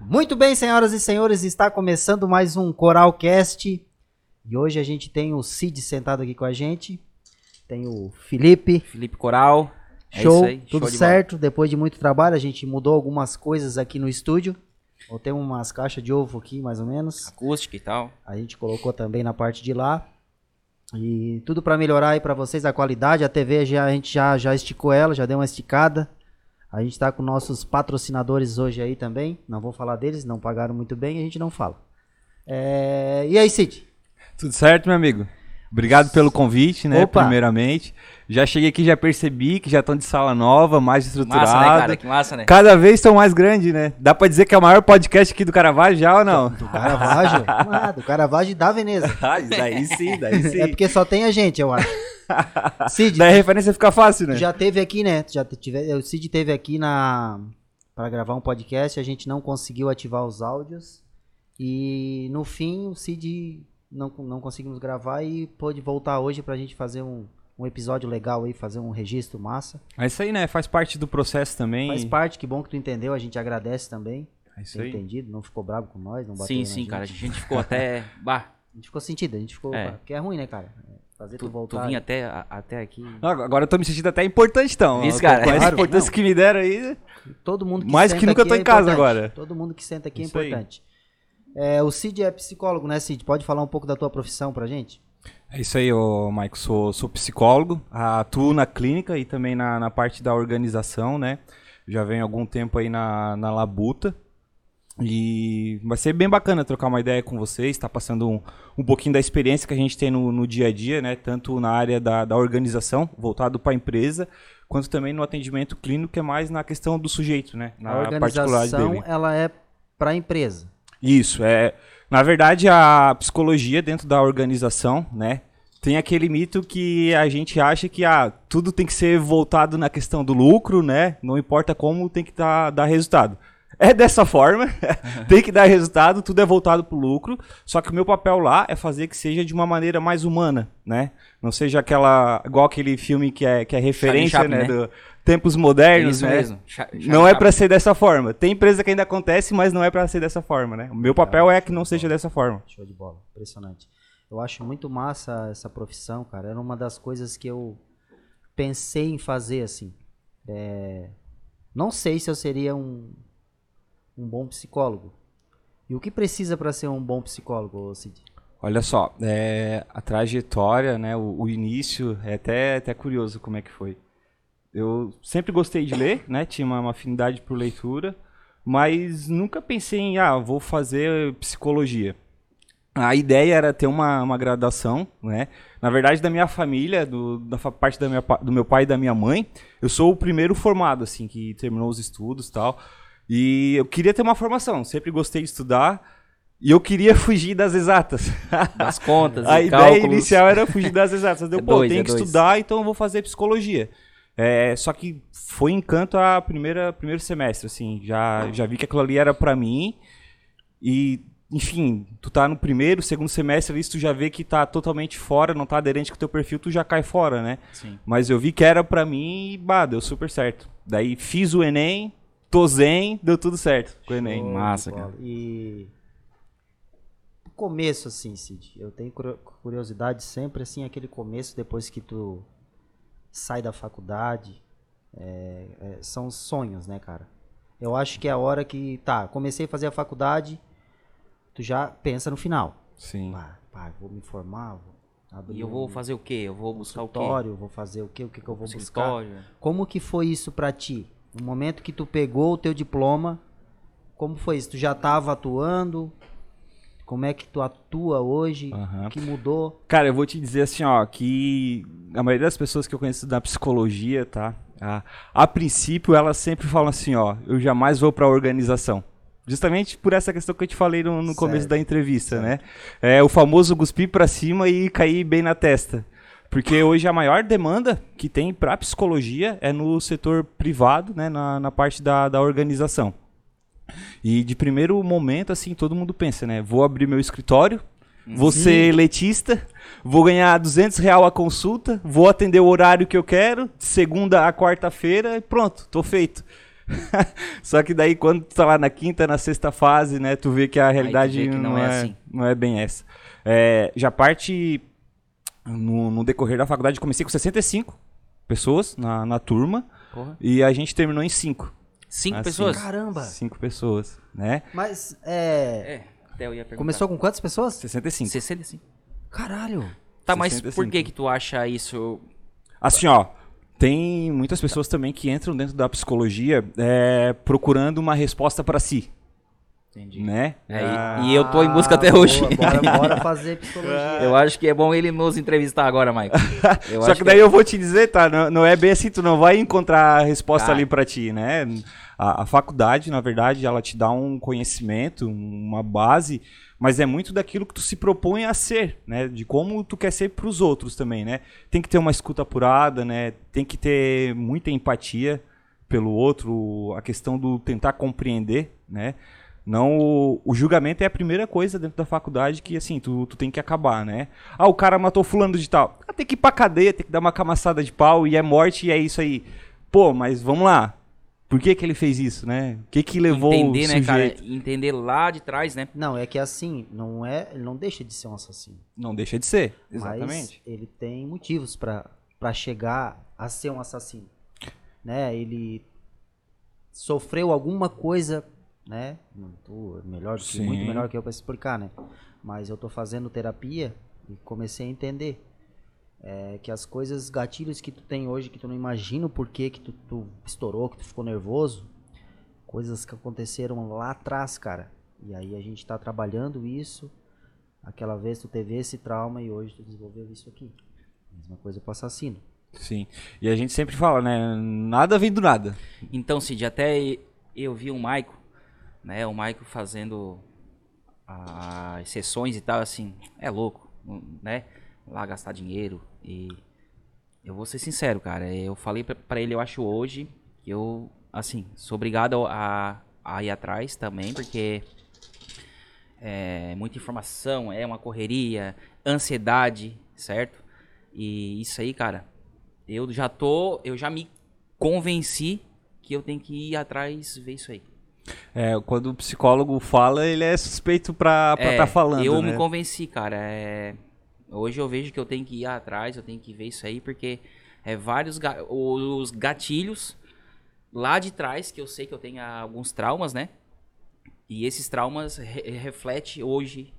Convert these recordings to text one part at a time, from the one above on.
Muito bem, senhoras e senhores, está começando mais um Coralcast. E hoje a gente tem o Cid sentado aqui com a gente. Tem o Felipe. Felipe Coral. É Show, isso aí, tudo show de certo. Depois de muito trabalho, a gente mudou algumas coisas aqui no estúdio. Tem umas caixas de ovo aqui, mais ou menos. bola. Acústica e tal. A gente colocou também na parte de lá. E tudo para melhorar aí para vocês a qualidade. A TV já, a gente já, já esticou ela, já deu uma esticada. A gente tá com nossos patrocinadores hoje aí também. Não vou falar deles, não pagaram muito bem, a gente não fala. É, E aí, Cid? Tudo certo, meu amigo? Obrigado pelo convite, né? Opa. Primeiramente. Já cheguei aqui, já percebi que já estão de sala nova, mais estruturada. Massa, né, cara? Que massa, né? Cada vez estão mais grandes, né? Dá pra dizer que é o maior podcast aqui do Caravaggio já ou não? Do Caravaggio? ah, do Caravaggio da Veneza. Ah, daí sim, daí sim. É porque só tem a gente, eu acho. Cid, Daí a referência fica fácil, né? já teve aqui, né? Já tive, o Cid teve aqui na para gravar um podcast, a gente não conseguiu ativar os áudios e no fim o Cid não, não conseguimos gravar e pôde voltar hoje pra gente fazer um, um episódio legal aí, fazer um registro massa. É isso aí, né? Faz parte do processo também. Faz parte, que bom que tu entendeu, a gente agradece também. É isso aí. entendido, não ficou bravo com nós, não bateu Sim, sim, gente. cara. A gente ficou até. Bah, A gente ficou sentido, a gente ficou. É. Porque é ruim, né, cara? É, Fazer tu, tu, tu voltar. vinha até, a- até aqui. Não, Agora eu tô me sentindo até importante, então. Isso, Com cara. essa Claro, importância não. que me deram aí. Todo mundo que Mais senta que nunca tô é em casa agora. Todo mundo que senta aqui Isso é importante. É, o Cid é psicólogo, né, Cid? Pode falar um pouco da tua profissão pra gente? É isso aí, ô, Maico. Sou, sou psicólogo, atuo na clínica e também na, na parte da organização, né? Já venho algum tempo aí na, na Labuta. E vai ser bem bacana trocar uma ideia com vocês, tá passando um, um pouquinho da experiência que a gente tem no, no dia a dia, né? Tanto na área da, da organização, voltado para a empresa, quanto também no atendimento clínico, que é mais na questão do sujeito, né? a Na particularidade organização, dele. ela é pra empresa. Isso, é. Na verdade, a psicologia dentro da organização, né? Tem aquele mito que a gente acha que ah, tudo tem que ser voltado na questão do lucro, né? Não importa como, tem que tá, dar resultado. É dessa forma, tem que dar resultado, tudo é voltado pro lucro. Só que o meu papel lá é fazer que seja de uma maneira mais humana, né? Não seja aquela. igual aquele filme que é, que é referência, Chaplin, né? né? Do tempos modernos, Isso né? mesmo. Não é pra ser dessa forma. Tem empresa que ainda acontece, mas não é pra ser dessa forma, né? O meu papel é que não seja dessa forma. Show de bola, impressionante. Eu acho muito massa essa profissão, cara. Era uma das coisas que eu pensei em fazer, assim. É, Não sei se eu seria um, um bom psicólogo. E o que precisa pra ser um bom psicólogo, Cid? Olha só, é, a trajetória, né, o, o início, é até, até curioso como é que foi. Eu sempre gostei de ler, né, tinha uma, uma afinidade por leitura, mas nunca pensei em, ah, vou fazer psicologia. A ideia era ter uma, uma graduação, né? Na verdade, da minha família, do, da parte da minha, do meu pai e da minha mãe, eu sou o primeiro formado, assim, que terminou os estudos e tal. E eu queria ter uma formação, sempre gostei de estudar, e eu queria fugir das exatas. Das contas, A ideia cálculos. inicial era fugir das exatas. Deu, É pô, dois, tenho é que dois. estudar, então eu vou fazer psicologia. É, só que foi encanto a primeira primeiro semestre, assim, já já vi que aquilo ali era pra mim. E enfim, tu tá no primeiro, segundo semestre ali, se tu já vê que tá totalmente fora, não tá aderente com o teu perfil, tu já cai fora, né? Sim. Mas eu vi que era pra mim e bah, deu super certo. Daí fiz o ENEM, tô zen, deu tudo certo com o ENEM. Show massa, cara. E o começo assim, Cid, eu tenho curio- curiosidade sempre assim aquele começo depois que tu sai da faculdade, é, é, são sonhos, né, cara? Eu acho que é a hora que tá, comecei a fazer a faculdade, tu já pensa no final. Sim. Ah, pá, vou me formar, vou abrir E eu vou um fazer o quê? Eu vou buscar o quê? vou fazer o quê? O que, que eu vou buscar? Escritório. Como que foi isso pra ti? No momento que tu pegou o teu diploma, como foi isso? Tu já tava atuando? Como é que tu atua hoje? O que mudou? Cara, eu vou te dizer assim, ó, que a maioria das pessoas que eu conheço da psicologia, tá? A, a princípio, elas sempre falam assim, ó, eu jamais vou pra organização. Justamente por essa questão que eu te falei no, no começo da entrevista, né? É o famoso cuspir pra cima e cair bem na testa. Porque hoje a maior demanda que tem pra psicologia é no setor privado, né? Na, na parte da, da organização. E de primeiro momento, assim, todo mundo pensa, né? Vou abrir meu escritório, vou ser letista, vou ganhar 200 real a consulta, vou atender o horário que eu quero, de segunda a quarta-feira e pronto, tô feito. Só que daí quando tu tá lá na quinta, na sexta fase, né, tu vê que a realidade não, não é é, assim. não é bem essa. É, já parte no, no decorrer da faculdade, eu comecei com 65 pessoas na, na turma Porra. e a gente terminou em 5. Cinco Assim. pessoas? Caramba! 5 pessoas, né? Mas, é... É, até eu ia perguntar. Começou com quantas pessoas? 65. 65. Caralho! Tá, mas 65. por que que tu acha isso? Assim, ó, tem muitas pessoas também que entram dentro da psicologia é, procurando uma resposta para si, Entendi. né? É, e- Ah, e, eu tô em busca até boa, hoje. Bora, bora fazer psicologia. Eu acho que é bom ele nos entrevistar agora, Mike. Eu Só que daí eu vou te dizer, tá? Não, não é bem assim, tu não vai encontrar a resposta Cara. ali pra ti, né? A, a faculdade, na verdade, ela te dá um conhecimento, uma base, mas é muito daquilo que tu se propõe a ser, né? De como tu quer ser pros outros também, né? Tem que ter uma escuta apurada, né? Tem que ter muita empatia pelo outro, a questão do tentar compreender, né? Não, o, o julgamento é a primeira coisa dentro da faculdade que, assim, tu, tu tem que acabar, né? Ah, o cara matou fulano de tal. Ah, tem que ir pra cadeia, tem que dar uma camaçada de pau e é morte e é isso aí. Pô, mas vamos lá. Por que que ele fez isso, né? O que que levou Entender, o né, cara? Entender lá de trás, né? Não, é que assim, não é, ele não deixa de ser um assassino. Não deixa de ser. Mas Exatamente. ele tem motivos pra pra chegar a ser um assassino. Né? Ele sofreu alguma coisa, né? Não tô melhor do que, Sim. muito melhor que eu pra explicar, né? Mas eu tô fazendo terapia e comecei a entender é, que as coisas, gatilhos que tu tem hoje, que tu não imagina o porquê que tu, tu estourou, que tu ficou nervoso, coisas que aconteceram lá atrás, cara. E aí a gente tá trabalhando isso. Aquela vez tu teve esse trauma e hoje tu desenvolveu isso aqui. Mesma coisa pro assassino. Sim. E a gente sempre fala, né? Nada vem do nada. Então, Cid, até eu vi o Maico, né? O Maico fazendo as sessões e tal, assim, é louco, né? Lá gastar dinheiro e eu vou ser sincero, cara, eu falei pra ele, eu acho hoje, que eu, assim, sou obrigado a, a ir atrás também, porque é muita informação, é uma correria, ansiedade, certo? E isso aí, cara, eu já tô, eu já me convenci que eu tenho que ir atrás ver isso aí. É, quando o psicólogo fala, ele é suspeito pra estar É, tá falando, Eu né? me convenci, cara. é, Hoje eu vejo que eu tenho que ir atrás, eu tenho que ver isso aí, porque é vários ga- os gatilhos lá de trás, que eu sei que eu tenho alguns traumas, né? E esses traumas re refletem hoje,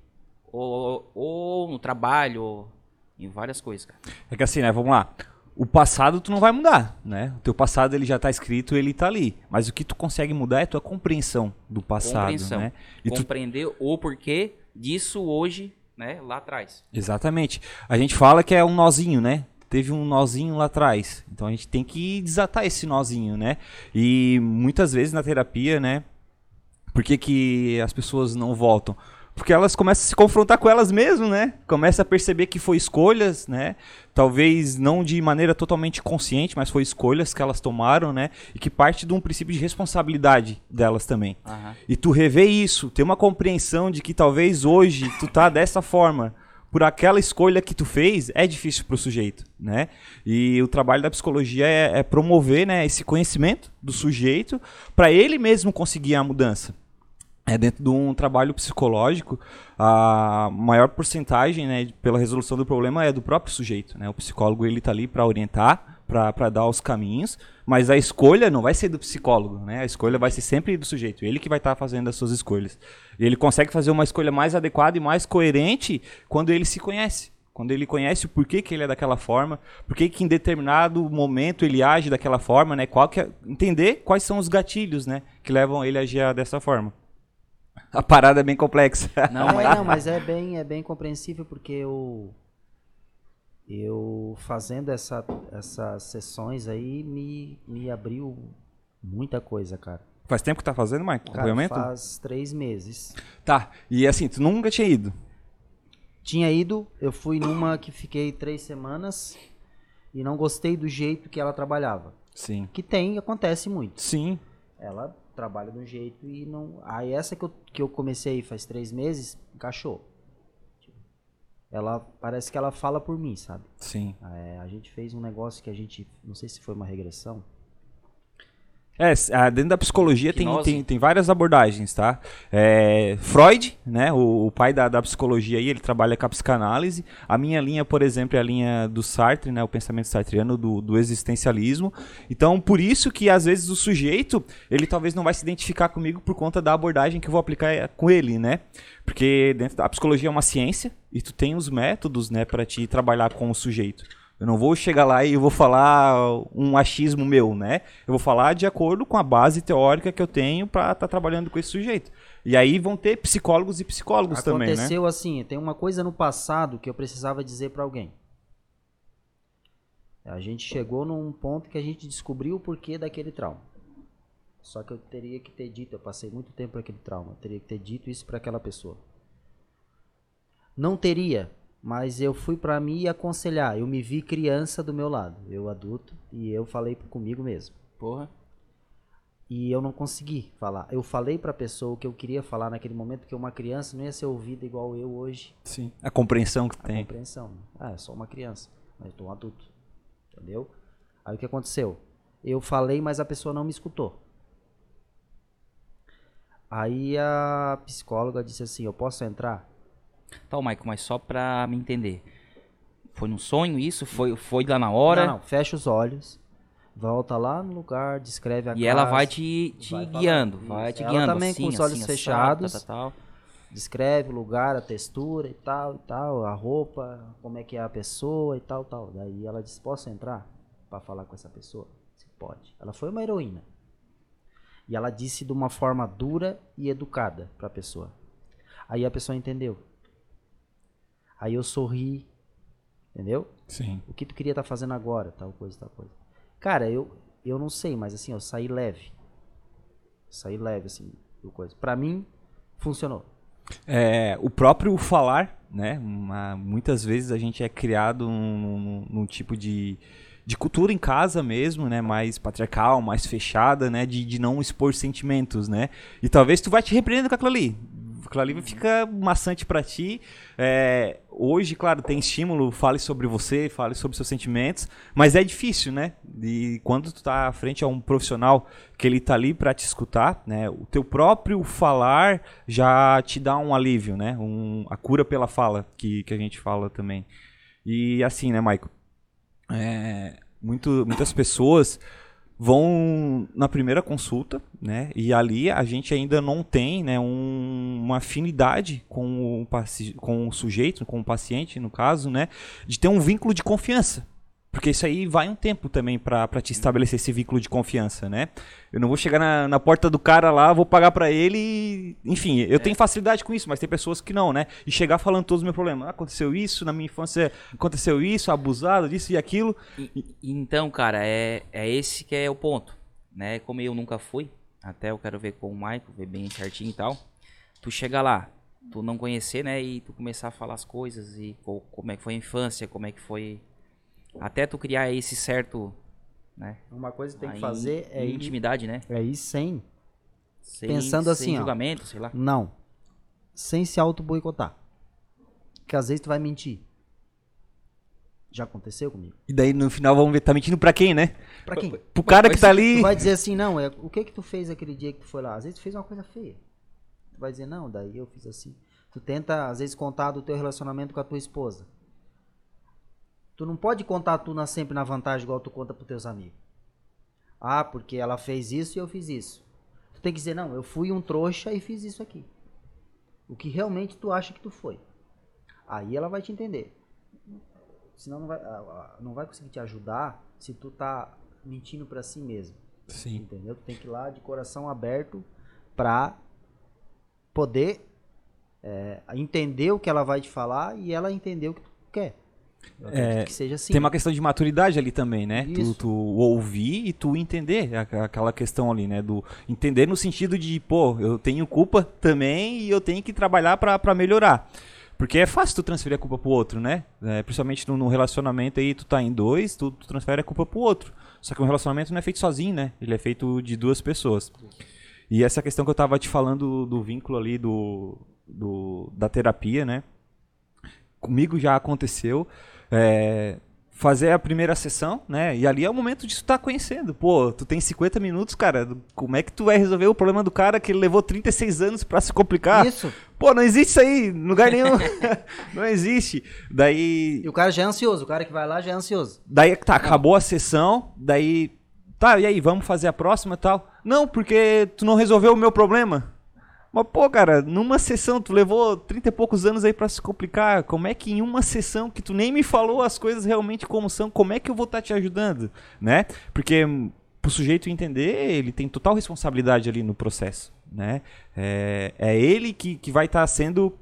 ou, ou no trabalho, ou em várias coisas, cara. É que assim, né? Vamos lá. O passado tu não vai mudar, né? O teu passado ele já tá escrito, ele tá ali. Mas o que tu consegue mudar é a tua compreensão do passado, Compreensão. né? E tu Compreender o porquê disso hoje, né? Lá atrás. Exatamente. A gente fala que é um nozinho, né? Teve um nozinho lá atrás. Então a gente tem que desatar esse nozinho, né? E muitas vezes na terapia, né? Por que, que as pessoas não voltam? Porque elas começam a se confrontar com elas mesmas, né? Começa a perceber que foi escolhas, né? Talvez não de maneira totalmente consciente, mas foi escolhas que elas tomaram, né? E que parte de um princípio de responsabilidade delas também. Aham. E tu rever isso, ter uma compreensão de que talvez hoje tu tá dessa forma por aquela escolha que tu fez, é difícil pro sujeito, né? E o trabalho da psicologia é, é promover, né, esse conhecimento do sujeito para ele mesmo conseguir a mudança. É dentro de um trabalho psicológico, a maior porcentagem, né, pela resolução do problema é do próprio sujeito, né? O psicólogo ele tá ali para orientar, para dar os caminhos, mas a escolha não vai ser do psicólogo, né? A escolha vai ser sempre do sujeito, ele que vai estar fazendo as suas escolhas. Ele consegue fazer uma escolha mais adequada e mais coerente quando ele se conhece. Quando ele conhece o porquê que ele é daquela forma, porquê que em determinado momento ele age daquela forma, né? Qual que é, entender quais são os gatilhos, né, que levam ele a agir dessa forma. A parada é bem complexa. Não, é, mas não, mas é bem, é bem compreensível porque eu eu fazendo essa, essas sessões aí me, me abriu muita coisa, cara. Faz tempo que tá fazendo, Mike? Cara, Acompanhamento? faz três meses. Tá. E assim, tu nunca tinha ido. Tinha ido, eu fui numa que fiquei três semanas e não gostei do jeito que ela trabalhava. Sim. Que tem, acontece muito. Sim. Ela trabalha de um jeito e não. Aí essa que eu, que eu comecei faz três meses, encaixou. Ela parece que ela fala por mim, sabe? Sim. É, a gente fez um negócio que a gente. Não sei se foi uma regressão. É, ah, dentro da psicologia tem, tem, tem várias abordagens, tá? É, Freud, né, o, o pai da, da psicologia aí, ele trabalha com a psicanálise. A minha linha, por exemplo, é a linha do Sartre, né, o pensamento sartreano do, do existencialismo. Então, por isso que às vezes o sujeito, ele talvez não vai se identificar comigo por conta da abordagem que eu vou aplicar eh, com ele, né? Porque dentro da a psicologia é uma ciência e tu tem os métodos, né, para te trabalhar com o sujeito. Eu não vou chegar lá e eu vou falar um achismo meu, né? Eu vou falar de acordo com a base teórica que eu tenho para estar trabalhando com esse sujeito. E aí vão ter psicólogos e psicólogos também, né? Aconteceu assim, tem uma coisa no passado que eu precisava dizer pra alguém. A gente chegou num ponto que a gente descobriu o porquê daquele trauma. Só que eu teria que ter dito, eu passei muito tempo aquele trauma, eu teria que ter dito isso pra aquela pessoa. Não teria, mas eu fui pra me aconselhar. Eu me vi criança do meu lado, eu adulto, e eu falei comigo mesmo. Porra. E eu não consegui falar. Eu falei pra pessoa o que eu queria falar naquele momento, porque uma criança não ia ser ouvida igual eu hoje. Sim. A compreensão que A tem. compreensão. Ah, eu sou uma criança, mas eu tô um adulto. Entendeu? Aí o que aconteceu? Eu falei, mas a pessoa não me escutou. Aí a psicóloga disse assim: Eu posso entrar? Tá, Michael, mas só pra me entender. Foi num sonho isso? Foi, foi lá na hora? Não, não, fecha os olhos, volta lá no lugar, descreve a E ela vai te, te vai guiando, vai te Ela guiando. também assim, com os olhos assim, assado, fechados. tal, tal, tal. descreve o lugar, a textura e tal, e tal, a roupa, como é que é a pessoa e tal, tal. Daí ela disse: Posso entrar pra falar com essa pessoa? Disse, Pode. Ela foi uma heroína. E ela disse de uma forma dura e educada pra pessoa. Aí a pessoa entendeu. Aí eu sorri, entendeu? Sim. O que tu queria estar fazendo agora, tal coisa, tal coisa. Cara, eu, eu não sei, mas assim, eu saí leve. Saí leve, assim, do coisa. Pra mim, funcionou. É, o próprio falar, né? uma- muitas vezes a gente é criado num, num- num tipo de, de cultura em casa mesmo, né? Mais patriarcal, mais fechada, né? De, de não expor sentimentos, né? E talvez tu vai te repreendendo com aquilo ali. Aquilo ali fica maçante pra ti. É, hoje, claro, tem estímulo, fale sobre você, fale sobre seus sentimentos, mas é difícil, né? E quando tu tá frente a um profissional que ele tá ali pra te escutar, né? O teu próprio falar já te dá um alívio, né? Um, a cura pela fala, que, que a gente fala também. E assim, né, Maico? É, muito, muitas pessoas vão na primeira consulta, né? E ali a gente ainda não tem, né, um- uma afinidade com o, com o sujeito, com o paciente, no caso, né? De ter um vínculo de confiança. Porque isso aí vai um tempo também pra pra te estabelecer esse vínculo de confiança, né? Eu não vou chegar na, na porta do cara lá, vou pagar pra ele e... Enfim, eu tenho facilidade com isso, mas tem pessoas que não, né? E chegar falando todos os meus problemas. Ah, aconteceu isso, na minha infância aconteceu isso, abusado disso e aquilo. E- Então, cara, é, é esse que é o ponto, né? Como eu nunca fui, até eu quero ver com o Michael, ver bem certinho e tal. Tu chega lá, tu não conhecer, né? E tu começar a falar as coisas e co- como é que foi a infância, como é que foi... Até tu criar esse certo, né? Uma coisa que tem que in- fazer é ir, intimidade, né? é ir sem. Sem, Pensando sem assim, ó. julgamento, sei lá. Não. Sem se auto-boicotar. Porque às vezes tu vai mentir. Já aconteceu comigo? E daí no final vamos ver, tá mentindo pra quem, né? Pra quem? Pro cara que tá Tu ali. vai dizer assim, não, é, o que que tu fez aquele dia que tu foi lá? Às vezes tu fez uma coisa feia. Tu vai dizer, não, daí eu fiz assim. Tu tenta, às vezes, contar do teu relacionamento com a tua esposa. Tu não pode contar tu na, sempre na vantagem igual tu conta pros teus amigos. Ah, porque ela fez isso e eu fiz isso. Tu tem que dizer, não, eu fui um trouxa e fiz isso aqui. O que realmente tu acha que tu foi. Aí ela vai te entender. Senão não vai, não vai conseguir te ajudar se tu tá mentindo pra si mesmo. Sim. Entendeu? Tu tem que ir lá de coração aberto pra poder é, entender o que ela vai te falar e ela entender o que tu quer. É, que seja assim. Tem uma questão de maturidade ali também, né? Tu, tu ouvir e tu entender aquela questão ali, né? Do entender no sentido de, pô, eu tenho culpa também e eu tenho que trabalhar pra pra melhorar. Porque é fácil tu transferir a culpa pro outro, né? É, principalmente no, no relacionamento aí, tu tá em dois, tu, tu transfere a culpa pro outro. Só que um relacionamento não é feito sozinho, né? Ele é feito de duas pessoas. E essa questão que eu tava te falando do, do vínculo ali do, do, da terapia, né? Comigo já aconteceu. É, fazer a primeira sessão, né? E ali é o momento de tu estar conhecendo. Pô, tu tem 50 minutos, cara. Como é que tu vai resolver o problema do cara que levou 36 anos pra se complicar? Isso. Pô, não existe isso aí, em lugar nenhum. não existe. Daí. E o cara já é ansioso. O cara que vai lá já é ansioso. Daí tá, acabou a sessão, daí. Tá, e aí, vamos fazer a próxima e tal? Não, porque tu não resolveu o meu problema. Mas, pô, cara, numa sessão, tu levou 30 e poucos anos aí pra se complicar. Como é que em uma sessão que tu nem me falou as coisas realmente como são, como é que eu vou estar te ajudando? Né? Porque pro sujeito entender, ele tem total responsabilidade ali no processo. Né? É, é ele que, que vai estar sendo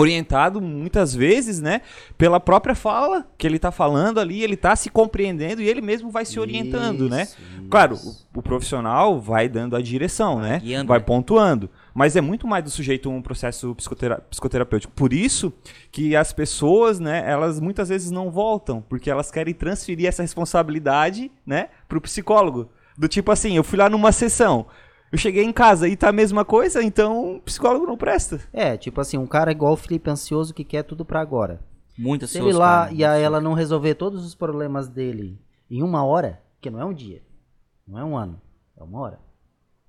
orientado muitas vezes, né, pela própria fala que ele está falando ali, ele está se compreendendo e ele mesmo vai se orientando, né? Isso, Claro, isso. o, o profissional vai dando a direção, né? vai né? pontuando, mas é muito mais do sujeito um processo psicotera- psicoterapêutico. Por isso que as pessoas, né, elas muitas vezes não voltam, porque elas querem transferir essa responsabilidade, né, pro psicólogo. Do tipo assim, eu fui lá numa sessão, eu cheguei em casa e tá a mesma coisa, então o psicólogo não presta. É, tipo assim, um cara igual o Felipe ansioso que quer tudo pra agora. Muito Se ansioso, ele lá cara, e a ela não resolver todos os problemas dele em uma hora, que não é um dia, não é um ano, é uma hora,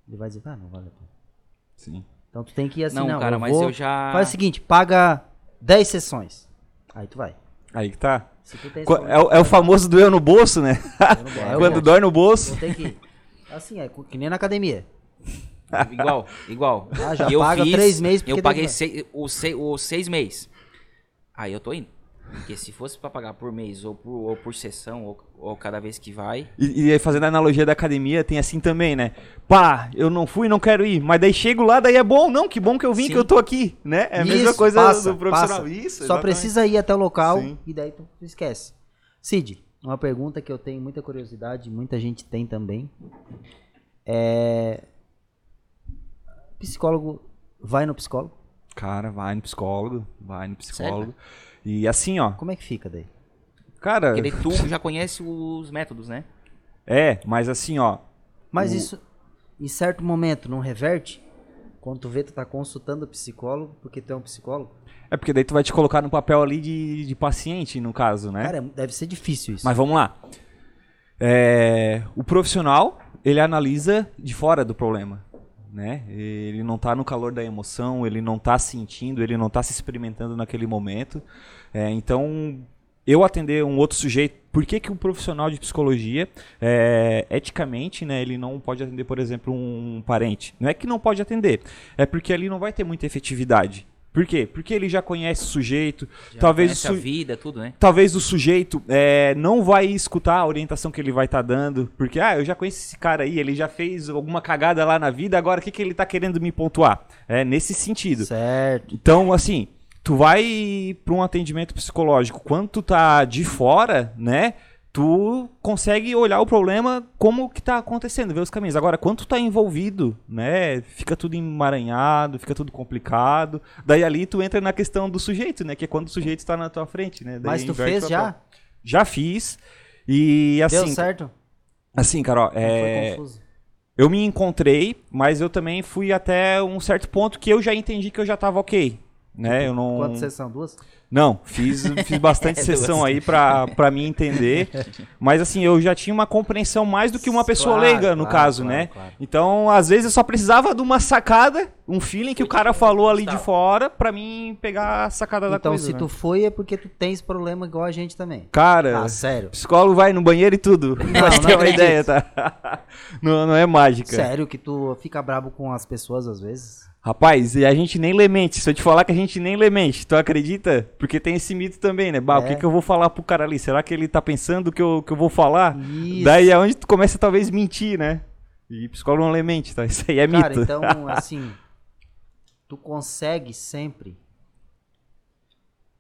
ele vai dizer, ah, não vale a pena. Sim. Então tu tem que ir assim, Não, não, cara, eu mas vou- eu já- Faz o seguinte, paga 10 sessões. Aí tu vai. Aí que tá. Se tu tem Qu- esse É, o- é o famoso doer no bolso, né? É, eu Quando dói no bolso. Ter que ir. Assim, é que nem na academia. Igual, igual. Ah, já E eu paga fiz, três meses Eu paguei tem- seis, os, seis, os seis meses. Aí eu tô indo. Porque se fosse pra pagar por mês, ou por, ou por sessão, ou, ou cada vez que vai. E, e aí, fazendo a analogia da academia, tem assim também, né? Pá, eu não fui, não quero ir. Mas daí chego lá, daí é bom. Não, que bom que eu vim, Sim. que eu tô aqui, né? É a mesma Isso, coisa passa, do profissional. passa. Isso, Só exatamente. precisa ir até o local Sim. e daí tu esquece. Cid, uma pergunta que eu tenho muita curiosidade, muita gente tem também. É. Psicólogo vai no psicólogo? Cara, vai no psicólogo, vai no psicólogo. E assim, ó, Como é que fica daí? cara, Porque daí tu já conhece os métodos, né? é, mas assim, ó, Mas O- isso, em certo momento, não reverte? Quando tu vê, tu tá consultando o psicólogo, porque tu é um psicólogo? é porque daí tu vai te colocar no papel ali de, de paciente, no caso, né? Cara, deve ser difícil isso. Mas vamos lá. É, o profissional, ele analisa de fora do problema. Né? Ele não está no calor da emoção, ele não está sentindo, ele não está se experimentando naquele momento. É, então, eu atender um outro sujeito, por que, que um profissional de psicologia, é, eticamente, né, ele não pode atender, por exemplo, um parente? Não é que não pode atender, é porque ali não vai ter muita efetividade. Por quê? Porque ele já conhece o sujeito, Já talvez o conhece su- a vida, tudo, né? talvez o sujeito é, não vai escutar a orientação que ele vai estar dando, porque, ah, eu já conheço esse cara aí, ele já fez alguma cagada lá na vida, agora o que, que ele tá querendo me pontuar? É nesse sentido. Certo. Então, assim, tu vai para um atendimento psicológico, quando tu tá de fora, né? Tu consegue olhar o problema como que tá acontecendo, ver os caminhos. Agora, quando tu tá envolvido, né? Fica tudo emaranhado, fica tudo complicado. Daí ali tu entra na questão do sujeito, né? Que é quando o sujeito tá na tua frente, né? Daí Mas tu fez já? Já fiz. E assim, Deu certo? assim, Carol, é, foi confuso. eu me encontrei, mas eu também fui até um certo ponto que eu já entendi que eu já tava ok. Né? Eu não. Quantas sessões? Duas? Não, fiz, fiz bastante É, sessão aí pra, pra me entender. Mas assim, eu já tinha uma compreensão mais do que uma pessoa Claro, leiga, no claro, caso, claro, né? claro. Então, às vezes eu só precisava de uma sacada, um feeling que o cara falou ali de fora pra mim pegar a sacada da Então, coisa. se né? tu foi, é porque tu tens problema igual a gente também. Cara, Ah, sério? psicólogo vai no banheiro e tudo. pra não ter uma acredito. ideia, tá? não, não é mágica. Sério que tu fica brabo com as pessoas às vezes? Rapaz, e a gente nem lê mente. Se eu te falar que a gente nem lê mente, tu acredita? Porque tem esse mito também, né? Bah, o É. que, que eu vou falar pro cara ali? Será que ele tá pensando que eu, que eu vou falar? Isso. Daí é onde tu começa talvez mentir, né? E psicólogo não lê mente, tá? Isso aí é Cara, mito. então, assim, tu consegue sempre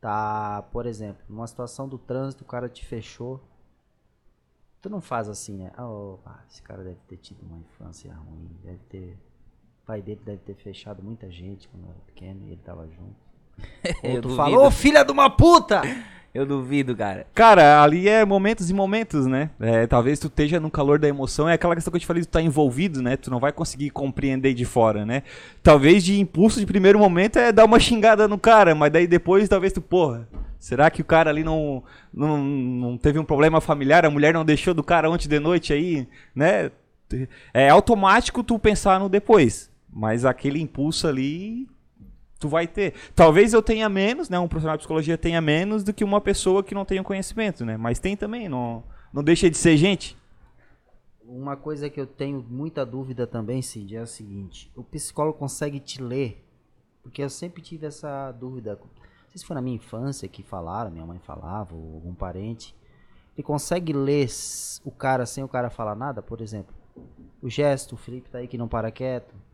tá, por exemplo, numa situação do trânsito, o cara te fechou. Tu não faz assim, né? Ah, esse cara deve ter tido uma infância ruim, deve ter. O pai dele deve ter fechado muita gente quando era pequeno e ele tava junto. Eu Ou tu duvido. fala, ô filha de uma puta! Eu duvido, cara. Cara, ali é momentos e momentos, né? É, talvez tu esteja no calor da emoção, é aquela questão que eu te falei, tu tá envolvido, né? Tu não vai conseguir compreender de fora, né? Talvez de impulso de primeiro momento é dar uma xingada no cara, mas daí depois talvez tu, porra, será que o cara ali não, não, não teve um problema familiar, a mulher não deixou do cara ontem de noite aí, né? É automático tu pensar no depois, mas aquele impulso ali tu vai ter. Talvez eu tenha menos, né? Um profissional de psicologia tenha menos do que uma pessoa que não o conhecimento, né? Mas tem também, não, não deixa de ser gente. Uma coisa que eu tenho muita dúvida também, Cid, é o seguinte: o psicólogo consegue te ler? Porque eu sempre tive essa dúvida. Não sei se foi na minha infância que falaram, minha mãe falava, ou algum parente. Ele consegue ler o cara sem o cara falar nada? Por exemplo, o gesto, o Felipe tá aí que não para quieto.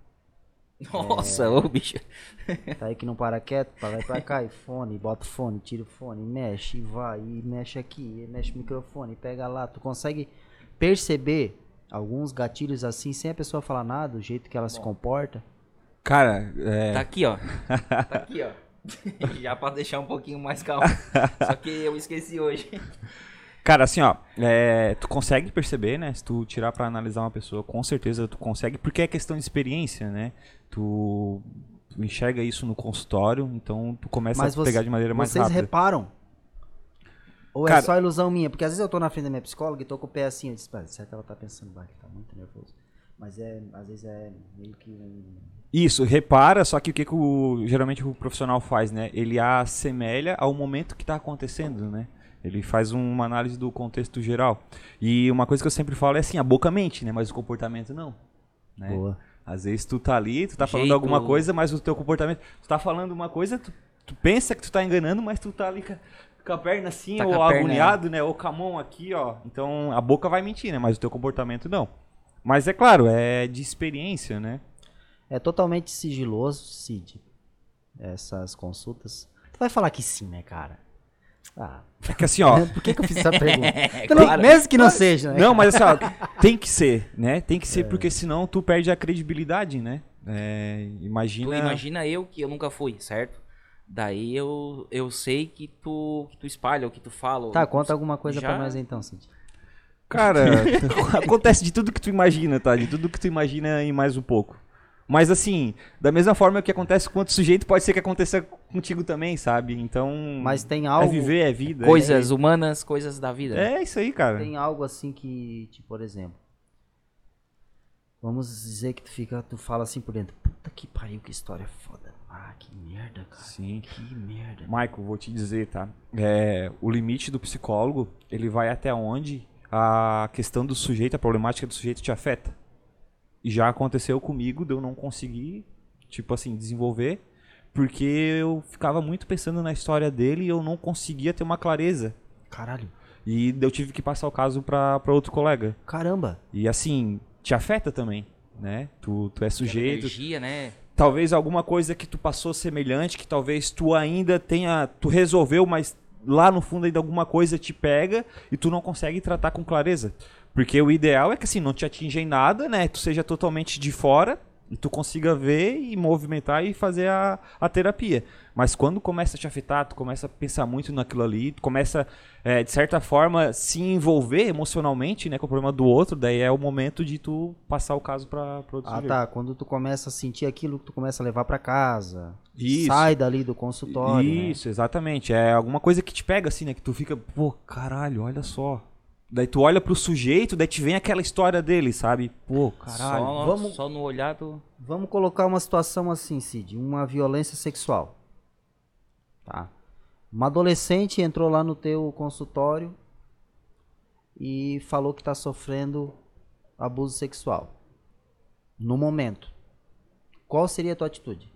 Nossa, ô bicho. Tá aí que não para quieto, pá, vai pra cá e fone, bota o fone, tira o fone, mexe e vai, e mexe aqui, e mexe o microfone, pega lá. Tu consegue perceber alguns gatilhos assim sem a pessoa falar nada, o jeito que ela se comporta? Cara, é, Tá aqui, ó. Tá aqui, ó. Já pra deixar um pouquinho mais calmo. Só que eu esqueci hoje. Cara, assim, ó, é, tu consegue perceber, né? Se tu tirar pra analisar uma pessoa, com certeza tu consegue, porque é questão de experiência, né? Tu, enxerga isso no consultório, então tu começa Mas a você- pegar de maneira mais vocês rápida. reparam? Ou é Cara- só ilusão minha? Porque às vezes eu tô na frente da minha psicóloga e tô com o pé assim, eu disse, "Pá, será que ela tá pensando, bah, que tá muito nervoso? Mas é, às vezes é meio que um... Isso, repara, só que o que, que o, geralmente o profissional faz, né? Ele assemelha ao momento que está acontecendo, né? Ele faz uma análise do contexto geral. E uma coisa que eu sempre falo é assim, a boca mente, né? Mas o comportamento não. Né? Boa. Às vezes tu tá ali, tu tá falando Jeito- alguma coisa, mas o teu comportamento... Tu tá falando uma coisa, tu, tu pensa que tu tá enganando, mas tu tá ali com a, com a perna assim, Tá ou com a perna- agoniado, né? Ou com a mão aqui, ó. Então a boca vai mentir, né? Mas o teu comportamento não. Mas é claro, é de experiência, né? É totalmente sigiloso, Cid, essas consultas. Tu vai falar que sim, né, cara? Ah, É que assim, ó... por que, que eu fiz essa pergunta? É, Tu não- claro. mesmo que não seja, né? Não, mas assim, ó, tem que ser, né? Tem que ser, É. porque senão tu perde a credibilidade, né? É, Tu imagina. imagina eu que eu nunca fui, certo? Daí eu, eu sei que tu, que tu espalha, o que tu fala. Tá, conta alguma coisa já- pra nós então, Cid. Cara, acontece de tudo que tu imagina, tá? De tudo que tu imagina e mais um pouco. Mas assim, da mesma forma que acontece com outro sujeito, pode ser que aconteça contigo também, sabe? Então. Mas tem É algo, viver, é vida. Coisas humanas, coisas da vida. É, é isso aí, cara. tem algo assim que, tipo, por exemplo, vamos dizer que tu fica, tu fala assim por dentro, puta que pariu, que história foda. Ah, que merda, cara. Sim. Que merda. Michael, vou te dizer, tá? É, o limite do psicólogo, ele vai até onde a questão do sujeito, a problemática do sujeito te afeta. E já aconteceu comigo de eu não conseguir, tipo assim, desenvolver, porque eu ficava muito pensando na história dele e eu não conseguia ter uma clareza. Caralho. E eu tive que passar o caso pra, pra outro colega. Caramba. E assim, te afeta também, né? Tu, tu é Aquela sujeito, energia, né? talvez alguma coisa que tu passou semelhante, que talvez tu ainda tenha, tu resolveu, mas lá no fundo ainda alguma coisa te pega e tu não consegue tratar com clareza. Porque o ideal é que assim, não te atinja em nada, né? Tu seja totalmente de fora e tu consiga ver e movimentar e fazer a, a terapia. Mas quando começa a te afetar, tu começa a pensar muito naquilo ali, tu começa, é, de certa forma, se envolver emocionalmente, né, com o problema do outro, daí é o momento de tu passar o caso pra, pra outro Ah, sujeito. tá. Quando tu começa a sentir aquilo que tu começa a levar pra casa. Isso. Sai dali do consultório. né? Isso, exatamente. É alguma coisa que te pega assim, né? Que tu fica, pô, caralho, olha só. Daí tu olha pro sujeito, daí te vem aquela história dele, sabe? Pô, caralho. Só, vamos- só no olhar do. Vamos colocar uma situação assim, Cid. Uma violência sexual. Tá. Uma adolescente entrou lá no teu consultório e falou que tá sofrendo abuso sexual. No momento. Qual seria a tua atitude?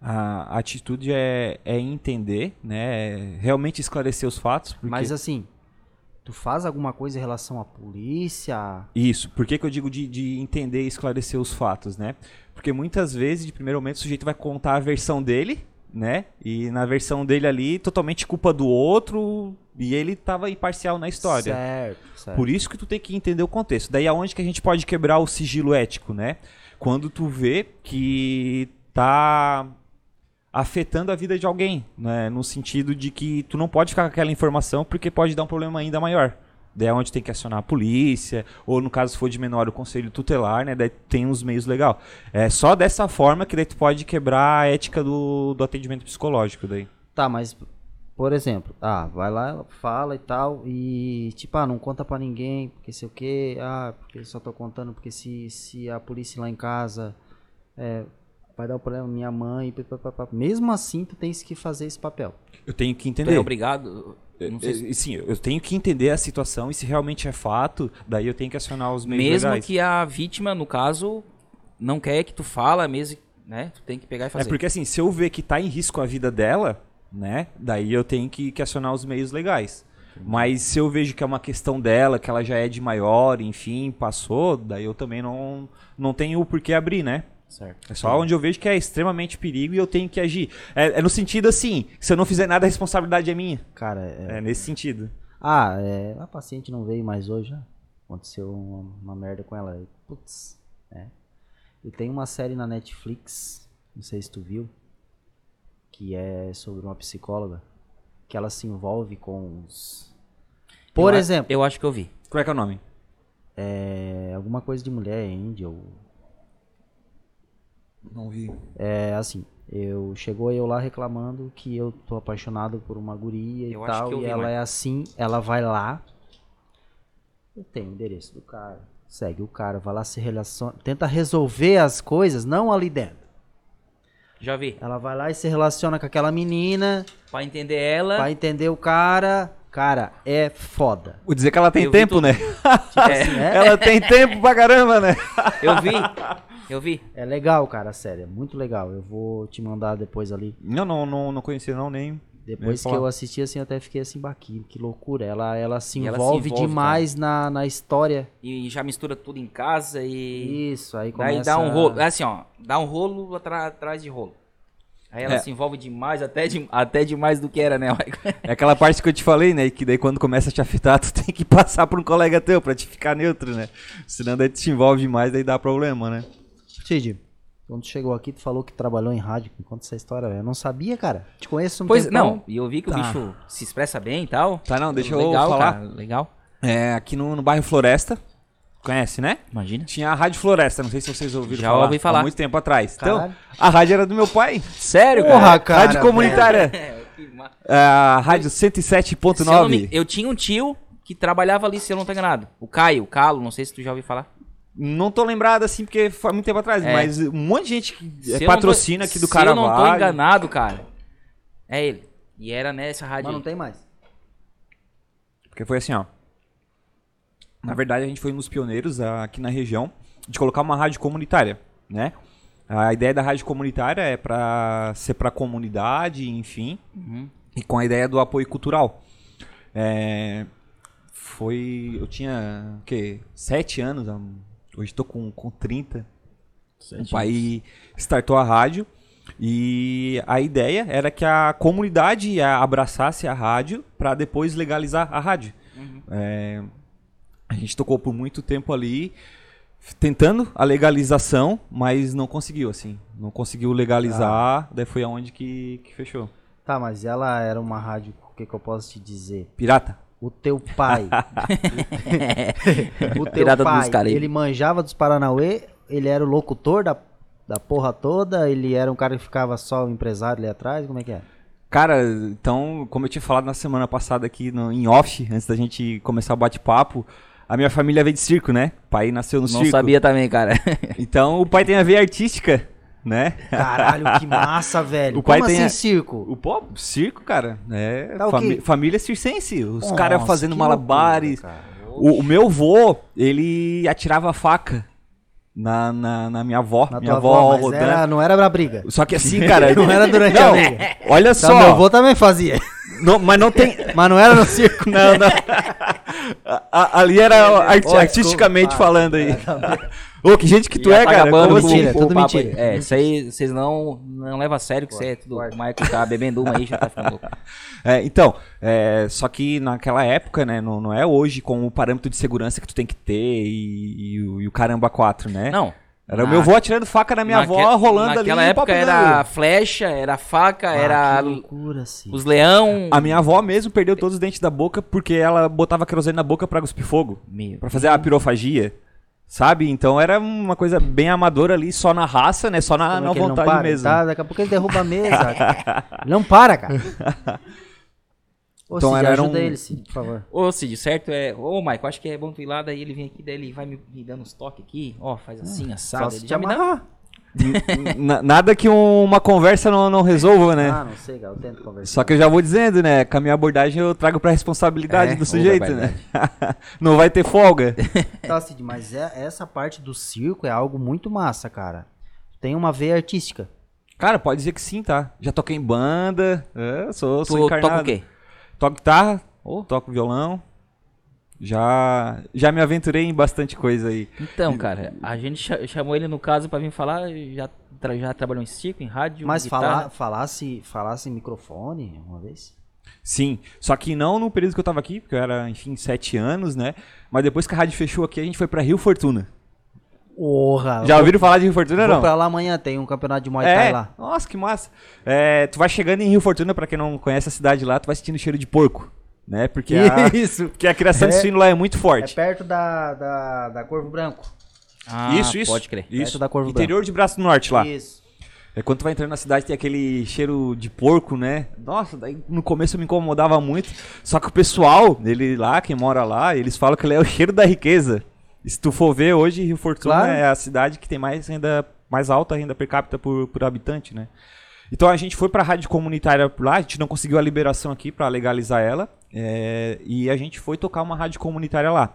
A atitude é, é entender, né? É realmente esclarecer os fatos. Porque... Mas assim, tu faz alguma coisa em relação à polícia? Isso, por que, que eu digo de, de entender e esclarecer os fatos, né? Porque muitas vezes, de primeiro momento, o sujeito vai contar a versão dele, né? E na versão dele ali, totalmente culpa do outro, e ele tava imparcial na história. Certo, certo. Por isso que tu tem que entender o contexto. Daí aonde que a gente pode quebrar o sigilo ético, né? Quando tu vê que tá afetando a vida de alguém, né? No sentido de que tu não pode ficar com aquela informação porque pode dar um problema ainda maior. Daí é onde tem que acionar a polícia, ou no caso se for de menor, o conselho tutelar, né? Daí tem uns meios legal. É só dessa forma que daí tu pode quebrar a ética do, do atendimento psicológico daí. Tá, mas, por exemplo, ah, vai lá, fala e tal, e tipo, ah, não conta pra ninguém, porque sei o quê, ah, porque só tô contando porque se, se a polícia lá em casa é, vai dar o problema minha mãe, pá, pá, pá. mesmo assim tu tens que fazer esse papel. Eu tenho que Tu entender. é obrigado. Se- É, é, Sim, eu tenho que entender a situação e se realmente é fato, daí eu tenho que acionar os meios mesmo legais. que a vítima, no caso, não quer que tu fala, mesmo, né? Tu tem que pegar e É fazer. porque assim, se eu ver que tá em risco a vida dela, né? Daí eu tenho que, que acionar os meios legais. Mas se eu vejo que é uma questão dela, que ela já é de maior, enfim, passou, daí eu também não, não tenho o porquê abrir, né? Certo. É só onde eu vejo que é extremamente perigo e eu tenho que agir. É, é no sentido assim, se eu não fizer nada, a responsabilidade é minha. Cara, é, É nesse sentido. ah, é, a paciente não veio mais hoje, já. Aconteceu uma, uma merda com ela. Putz, é. E tem uma série na Netflix, não sei se tu viu, que é sobre uma psicóloga, que ela se envolve com os... Por Eu a- exemplo, Eu acho que eu vi. Como é que é o nome? é alguma coisa de mulher, Angel, Não vi. É assim, eu chegou eu lá reclamando que eu tô apaixonado por uma guria e Eu acho tal, e vi, ela Marco. é assim, ela vai lá, eu tenho o endereço do cara, segue o cara, vai lá se relaciona, tenta resolver as coisas, não ali dentro. Já vi. Ela vai lá e se relaciona com aquela menina, Pra entender ela. pra entender o cara, cara, é foda. Vou dizer que ela tem Eu tempo, né? É, ela tem tempo pra caramba, né? Eu vi. Eu vi. é legal, cara, sério, é muito legal. Eu vou te mandar depois ali. Não, não, não, não conhecia não, nem. Depois Eu que eu assisti assim, eu até fiquei assim, baquinho, que loucura. Ela, ela se E ela se envolve, envolve, demais na, na história. E já mistura tudo em casa e. Isso, aí começa... Daí dá um rolo. É assim, ó. Dá um rolo atrás de rolo. Aí ela É. se envolve demais, até, de, até demais do que era, né, Michael? É aquela parte que eu te falei, né? Que daí quando começa a te afetar, tu tem que passar pra um colega teu pra te ficar neutro, né? Senão daí tu te envolve mais, daí dá problema, né? Cid, quando tu chegou aqui, tu falou que trabalhou em rádio. Me conta essa história, velho. Eu não sabia, cara. Te conheço um Pois tempão. não, e eu vi que o Tá. bicho se expressa bem e tal. Tá, não, deixa eu legal, falar. Cara, legal. É, aqui no, no bairro Floresta, conhece, né? Imagina. Tinha a Rádio Floresta, não sei se vocês ouviram Já falar. ouvi falar. Há muito tempo atrás. Caralho. Então, a rádio era do meu pai. Sério, Porra, cara? cara. rádio comunitária. É, A rádio Se eu, não me- 107.9. eu tinha um tio que trabalhava ali, se eu não tô enganado. O Caio, o Calo, não sei se tu já ouviu falar. Não tô lembrado assim, porque foi muito tempo atrás, É. mas um monte de gente que Se é, patrocina tô- aqui do Se eu não tô Caravaggio. enganado, cara, é ele. E era nessa rádio Mas não tem mais. Porque foi assim, ó. Na verdade, a gente foi um dos pioneiros aqui na região de colocar uma rádio comunitária, né? A ideia da rádio comunitária é para ser para a comunidade, enfim, Uhum. e com a ideia do apoio cultural. É, foi, eu tinha o quê? Sete anos, hoje estou com, com 30. O pai startou a rádio e a ideia era que a comunidade abraçasse a rádio para depois legalizar a rádio. É, a gente tocou por muito tempo ali tentando a legalização, mas não conseguiu assim, não conseguiu legalizar. Daí foi aonde que, que fechou. Tá, mas ela era uma rádio, o que, que eu posso te dizer? Pirata. O teu pai. o teu Pirata dos pai, ele manjava dos Paranauê, ele era o locutor da, da porra toda, ele era um cara que ficava só o empresário ali atrás, como é que é? Cara, então, como eu tinha falado na semana passada aqui no, em off, antes da gente começar o bate-papo, a minha família veio de circo, né? O pai nasceu no Não circo. sabia também, cara. Então o pai tem a veia artística, né? Caralho, que massa, velho. O pai como tem assim a- circo? O pô, circo, cara, é Tá fami- família circense. Os caras fazendo malabares. loucura, cara. o, o meu vô, ele atirava faca na, na, na minha avó. Na minha avó avó, mas rodando. era, não era pra briga. Só que assim, cara. Não era durante a Não, briga. Olha Só só. meu avô também fazia. não- mas não tem. Mas não era no circo. Não, não. A- a- ali era Ô, artisticamente desculpa. falando aí. Ô, que gente que tu é, tá cara. Como com- assim? mentira, tudo mentira. aí. É, isso aí vocês não, não levam a sério que aí é tudo. O Michael tá bebendo uma aí já tá ficando louco. É, então, é, só que naquela época, né, não, não é hoje com o parâmetro de segurança que tu tem que ter e, e o, e o caramba 4, né? Não, Era o meu avô atirando faca na minha avó, rolando ali. Naquela e o época era flecha, era faca, Ah, era que loucura, os leão. A minha avó mesmo perdeu todos os dentes da boca porque ela botava querosene na boca pra cuspir fogo. Meu. Pra fazer a pirofagia. Sabe? Então era uma coisa bem amadora ali, só na raça, né? Só na, Como é na não vontade para? mesmo. Tá, daqui a pouco ele derruba a mesa. não para, cara. Ô, Então Cid, era ajuda um- ele, Cid, por favor. Ô, Cid, certo é. Ô, Maico, acho que é bom tu ir lá, daí ele vem aqui, daí ele vai me, me dando uns toques aqui. Ó, faz assim, Só assado. Ele já me dá. nada que um- uma conversa não, não resolva, né? Ah, não sei, cara. Eu tento conversar. Só que eu já vou dizendo, né? Com a minha abordagem eu trago pra responsabilidade É, do sujeito, né? não vai ter folga. Tá, Cid, mas é- essa parte do circo é algo muito massa, cara. Tem uma veia artística. Cara, pode dizer que sim, tá? Já toquei em banda, é, sou, sou Tu encarnado. toca o quê? Toco guitarra, Ô. toco violão. Já, já me aventurei em bastante coisa aí. Então, cara, a gente cha- chamou ele no caso pra vir falar, já, tra- já trabalhou em circo, em rádio, Mas falar, falasse, falasse em microfone uma vez? Sim, só que não no período que eu tava aqui, porque eu era, enfim, sete anos, né? Mas depois que a rádio fechou aqui, a gente foi pra Rio Fortuna. Porra! Já ouviram falar de Rio Fortuna, Vou não? pra lá amanhã, tem um campeonato de Muay Thai É, lá. nossa, que massa. É, tu vai chegando em Rio Fortuna, pra quem não conhece a cidade lá, tu vai sentindo cheiro de porco, né? Porque a, Isso! porque a criação de É- suíno lá é muito É forte. perto da, da, da Corvo Branco. Ah, isso, isso. Pode crer. Isso, Perto da Corvo interior de Braço do Norte lá. Isso. É quando tu vai entrando na cidade tem aquele cheiro de porco, né? Nossa, daí no começo me incomodava muito. Só que o pessoal, ele lá, quem mora lá, eles falam que ele é o cheiro da riqueza. Se tu for ver hoje, Rio Fortuna Claro. é a cidade que tem mais renda, mais alta renda per capita por, por habitante, né? Então a gente foi pra rádio comunitária por lá, a gente não conseguiu a liberação aqui pra legalizar ela. é, e a gente foi tocar uma rádio comunitária lá.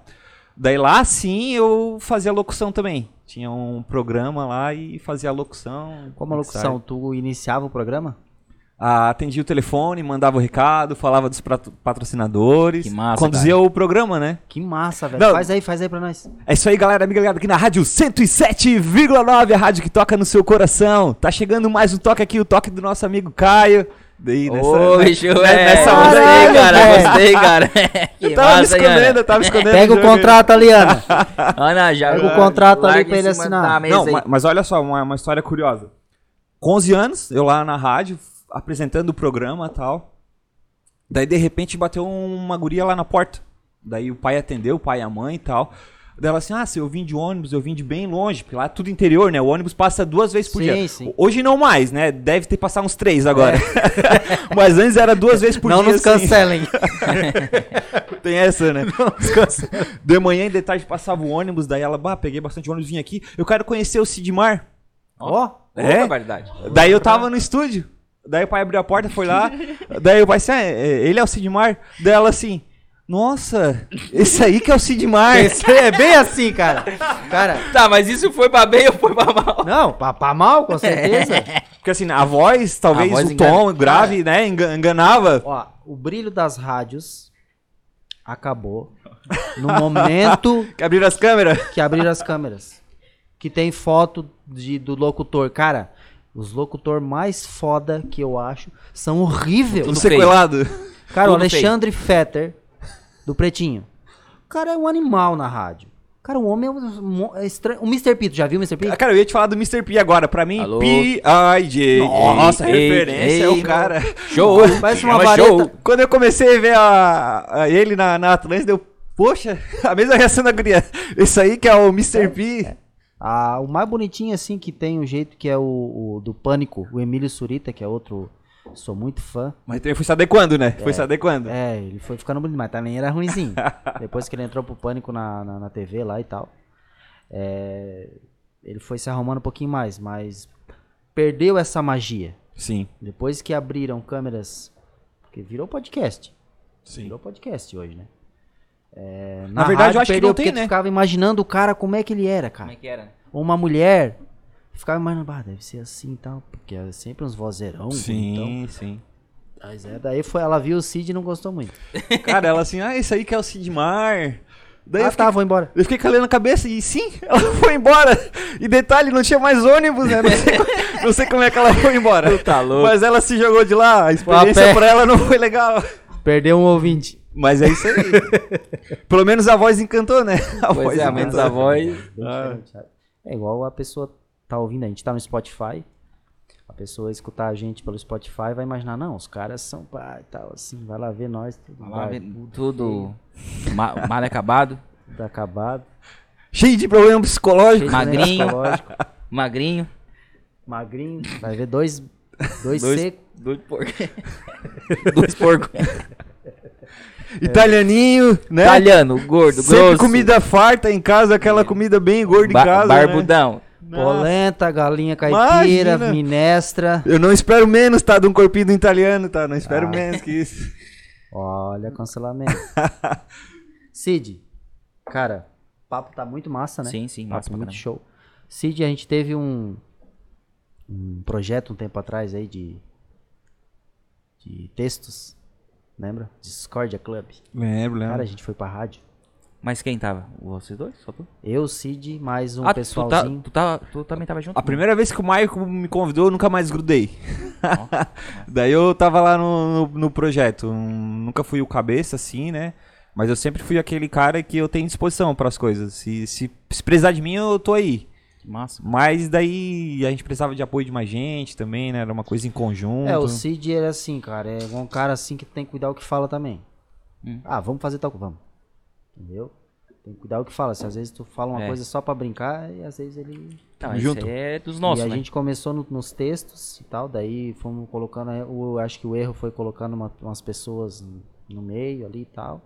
Daí lá sim eu fazia locução também. Tinha um programa lá e fazia locução. Como a locução, tu iniciava o programa? Ah, atendia o telefone, mandava o recado, falava dos patrocinadores. Que massa, Conduzia o programa, né? Que massa, velho. Faz aí, faz aí pra nós. É isso aí, galera. Amiga ligada aqui na rádio 107,9, a rádio que toca no seu coração. Tá chegando mais um toque aqui, o toque do nosso amigo Caio. Daí, nessa, Ô, né, bicho, né, é, nessa onda aí, cara, velho. gostei, cara. Eu tava me massa, hein, escondendo, Ana? eu tava me escondendo. Pega o contrato ali, Ana. Ana, já Pega o contrato ali pra ele assinar. Não, aí. mas, olha só, uma, uma história curiosa. Com 11 anos, eu lá na rádio, apresentando o programa e tal. Daí, de repente, bateu uma guria lá na porta. Daí o pai atendeu, o pai e a mãe e tal. Daí ela assim, ah, se eu vim de ônibus, eu vim de bem longe, porque lá é tudo interior, né? O ônibus passa duas vezes por Sim, dia. sim. Hoje não mais, né? Deve ter passado uns três agora. Mas antes era duas vezes por Não dia. nos assim. cancelem. Tem essa, né? De manhã e de tarde passava o ônibus, daí ela, bah, peguei bastante ônibus, vim aqui. Eu quero conhecer o Sidmar. Ó, Ô, É? barbaridade. Daí eu tava no estúdio. Daí o pai abriu a porta, foi lá. daí o pai assim, ah, é- ele é o Sidmar. Daí ela assim, nossa, esse aí que é o Sidmar. esse é bem assim, cara. Cara, Tá, mas isso foi pra bem ou foi pra mal? não, pra, pra mal, com certeza. Porque assim, a voz, talvez A voz o engana. tom, o grave, né, enga- enganava. Ó, o brilho das rádios acabou no momento Que abriram as câmeras. que abriram as câmeras. Que tem foto de, do locutor. Cara, os locutor mais foda que eu acho são horríveis. Tudo feio. sequelado. Cara, o tudo feio. Alexandre Fetter, do Pretinho. O cara é um animal na rádio. Cara, o homem é um, é estranho. O Mr. P, tu já viu o Mr. P? Ah, Cara, eu ia te falar do Mr. P agora. Pra mim, Alô? P.I.J. Nossa, Ei, referência é ei, o cara. Show! Parece uma vareta. show. Quando eu comecei a ver a, a ele na, na Atlântida, eu, poxa, a mesma reação da guria. Esse aí que é o Mr. P. Ah, o mais bonitinho, assim, que tem um jeito que é o, o do Pânico, o Emílio Surita, que é outro. Sou muito fã. Mas também foi se adequando, né? Foi se adequando. É, ele foi ficando bonito, mas também era ruimzinho. Depois que ele entrou pro Pânico na, na, na TV lá e tal. é, ele foi se arrumando um pouquinho mais, mas perdeu essa magia. Sim, Depois que abriram câmeras. Porque virou podcast. sim. Virou podcast hoje, né? É, Na verdade, eu acho que não tem, né? ficava imaginando o cara como é que ele era, Como cara. é que era? Ou uma mulher. Ficava imaginando, ah, deve ser assim e tal. Porque é sempre uns vozeirão. Sim, sim. Mas é, daí foi, ela viu o Cid e não gostou muito. Cara, ela assim, ah, esse aí que é o Sidmar. Daí ah, eu, fiquei, tá, vou embora. eu fiquei calando a cabeça e sim, ela foi embora. E detalhe, não tinha mais ônibus, né? Não sei, não sei como é que ela foi embora. tá louco. Mas ela se jogou de lá, a experiência pra ela não foi legal. Perdeu um ouvinte. Mas é isso aí. Pelo menos a voz encantou, né? A Pois é, a menos encantou. a voz. Ah. É igual a pessoa tá ouvindo, a gente tá no Spotify. A pessoa escutar a gente pelo Spotify vai imaginar, não, os caras são pá e tal, assim, vai lá ver nós, tudo, Vai lá ver barbudo, tudo ma- mal acabado, tudo acabado. Cheio de problema psicológico. doença Magrinho. psicológica, magrinho. magrinho, vai ver dois, dois, Dois- secos. Dois porcos. Dois porcos. Italianinho, né? Italiano, gordo, Sempre grosso. comida farta em casa, aquela comida bem gorda ba- em casa. né? Barbudão. Polenta, galinha caipira, Imagina. minestra. Eu não espero menos, tá? De um corpinho do italiano, tá? Não espero Ah. menos que isso. Olha, cancelamento. Cid, cara, papo tá muito massa, né? Sim, sim, papo massa muito caramba. show. Cid, a gente teve um, um projeto um tempo atrás aí de, de textos, lembra? Discordia Club. Lembro, Cara, a lembro. gente foi pra rádio. Mas quem tava? Vocês dois? Só tu? Eu, Cid, mais um ah, tu, tá, pessoalzinho. tu, tá, tu também tava junto? A primeira vez que o Maicon me convidou, eu nunca mais grudei. Daí eu tava lá no, no, no projeto. Nunca fui o cabeça, assim, né? Mas eu sempre fui aquele cara que eu tenho disposição para as coisas. Se, se, se precisar de mim, eu tô aí. Massa. Mas daí a gente precisava de apoio de mais gente também, né? Era uma coisa em conjunto. É, o Cid era assim, cara. É um cara assim que tem que cuidar o que fala também. Hum. Ah, vamos fazer tal coisa, vamos. Entendeu? Tem que cuidar o que fala. Se às vezes tu fala uma É. coisa só pra brincar, e às vezes ele. Não, Junto. é dos nossos, e a né? gente começou no- nos textos e tal, daí fomos colocando. aí, O, acho que o erro foi colocando uma- umas pessoas no meio ali e tal.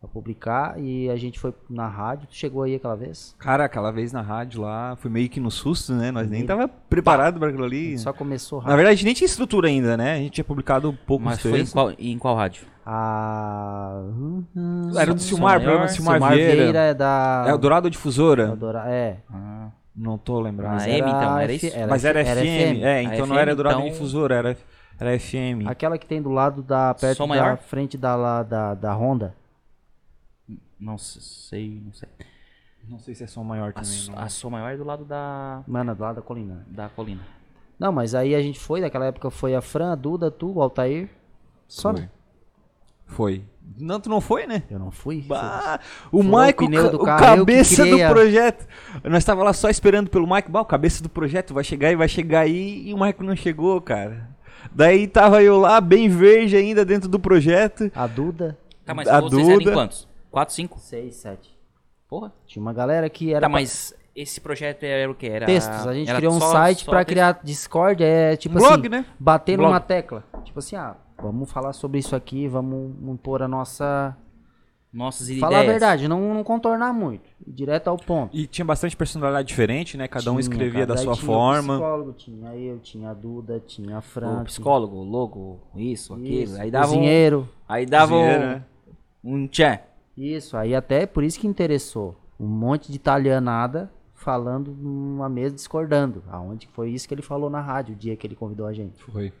Pra publicar. E a gente foi na rádio. Tu chegou aí aquela vez? Cara, aquela vez na rádio lá, fui meio que no susto, né? Nós nem Meio- tava preparado para aquilo ali. Só começou Na rádio. verdade, nem tinha estrutura ainda, né? A gente tinha publicado poucos Mas foi em qual, em qual rádio? A. hum, Era do Silmar, programa do Silmar, Silmar Vieira. Vieira é da. É o Dourado Difusora? Adora- É. Ah, Não tô lembrando. Ah, M, então, era isso? Mas era, F- FM. É, então não FM, era Dourado então- Difusora, era, era FM. Aquela que tem do lado da. perto Som da maior? frente da, lá, da, da Honda. Não sei, não sei. Não sei se é som maior A, também. s- não. a Som Maior é do lado da, Mano, do lado da colina. da colina. Não, mas aí a gente foi, naquela época foi a Fran, a Duda, tu, o Altair. Só Foi. né? Foi. Não, tu não foi, né? Eu não fui. Bah, o Furou o o cabeça do a- projeto. Nós tava lá só esperando pelo Maico. Bah, o cabeça do projeto vai chegar e vai chegar aí. E o Maico não chegou, cara. Daí tava eu lá, bem verde ainda dentro do projeto. A Duda, Tá, mas A vocês eram em Duda. quantos? Quatro, cinco? seis, sete. Porra. Tinha uma galera que era Tá, pra- mas esse projeto era o que? Era textos. A gente era criou um só- site só pra texto? criar Discord, é tipo Um blog, assim, né? bater numa tecla. Tipo assim, ah, vamos falar sobre isso aqui, vamos impor a nossa... Nossas ideias. Falar a verdade, não, não contornar muito. ir Direto ao ponto. E tinha bastante personalidade diferente, né? Cada um Tinha, escrevia cara. da sua tinha forma. O psicólogo, tinha eu, tinha a Duda, tinha a Fran, O psicólogo, o logo, isso, tinha aquilo. isso, Aí dava um, cozinheiro. aí dava Cozinheiro, um, né? um tchan. Isso, aí até por isso que interessou. Um monte de italianada falando numa mesa discordando. Aonde foi isso que ele falou na rádio, o dia que ele convidou a gente. Foi.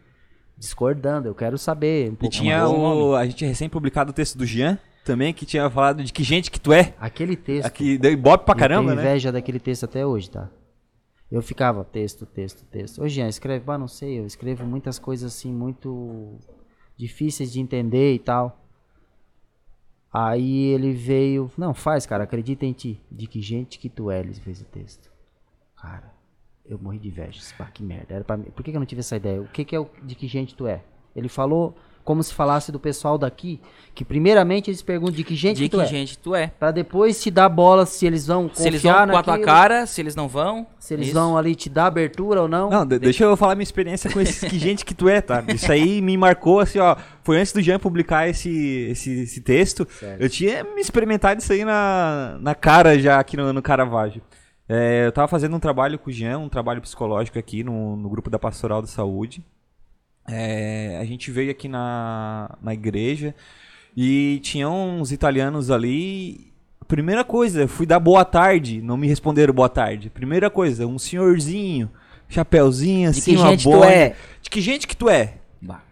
Discordando, eu quero saber um E pouco tinha mais. o. A gente tinha recém publicado o texto do Jean também, que tinha falado de que gente que tu é. Aquele texto. Aqui deu ibope pra eu caramba, tenho né? inveja daquele texto até hoje, tá? Eu ficava texto, texto, texto. Ô, Jean, escreve. Ah, não sei, eu escrevo muitas coisas assim, muito difíceis de entender e tal. Aí ele veio. Não, faz, cara, acredita em ti. De que gente que tu é, ele fez o texto. Cara, eu morri de inveja. Pá, que merda. Era pra mim. Por que, que eu não tive essa ideia? O que, que é o de que gente tu é? Ele falou como se falasse do pessoal daqui, que primeiramente eles perguntam de que gente De que tu que é. gente tu é. Pra depois te dar bola se eles vão Se eles confiar vão com a tua cara, se eles não vão. se eles isso. vão ali te dar abertura ou não. Não, de- deixa eu falar minha experiência com esses que gente que tu é, tá? Isso aí me marcou, assim, ó. Foi antes do Jean publicar esse, esse, esse texto. Certo. Eu tinha me experimentado isso aí na, na cara já aqui no, no Caravaggio. É, eu tava fazendo um trabalho com o Jean, um trabalho psicológico aqui no, no grupo da Pastoral da Saúde. É, a gente veio aqui na, na igreja e tinha uns italianos ali. Primeira coisa, fui dar boa tarde, não me responderam boa tarde. Primeira coisa, um senhorzinho, chapéuzinho assim, uma boina. é? De que gente que tu é? Bah.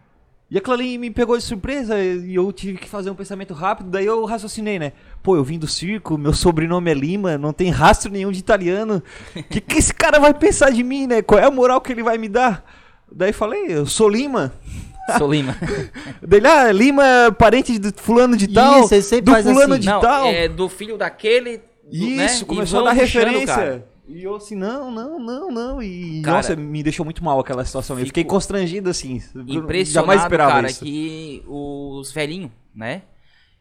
E aquilo ali me pegou de surpresa e eu tive que fazer um pensamento rápido, daí eu raciocinei, né? Pô, eu vim do circo, meu sobrenome é Lima, não tem rastro nenhum de italiano. O que, que esse cara vai pensar de mim, né? Qual é a moral que ele vai me dar? Daí falei, eu sou Lima. Sou Lima. Daí, ah, Lima, parente do fulano de tal, Isso, ele sempre do faz fulano assim. de não, tal. é do filho daquele. do- Isso, né? começou a dar referência. cara. E eu assim, não, não, não, não. E Cara, nossa, me deixou muito mal aquela situação. Eu fiquei constrangido assim. Impressionado, Jamais esperava cara, isso. que os velhinhos, né?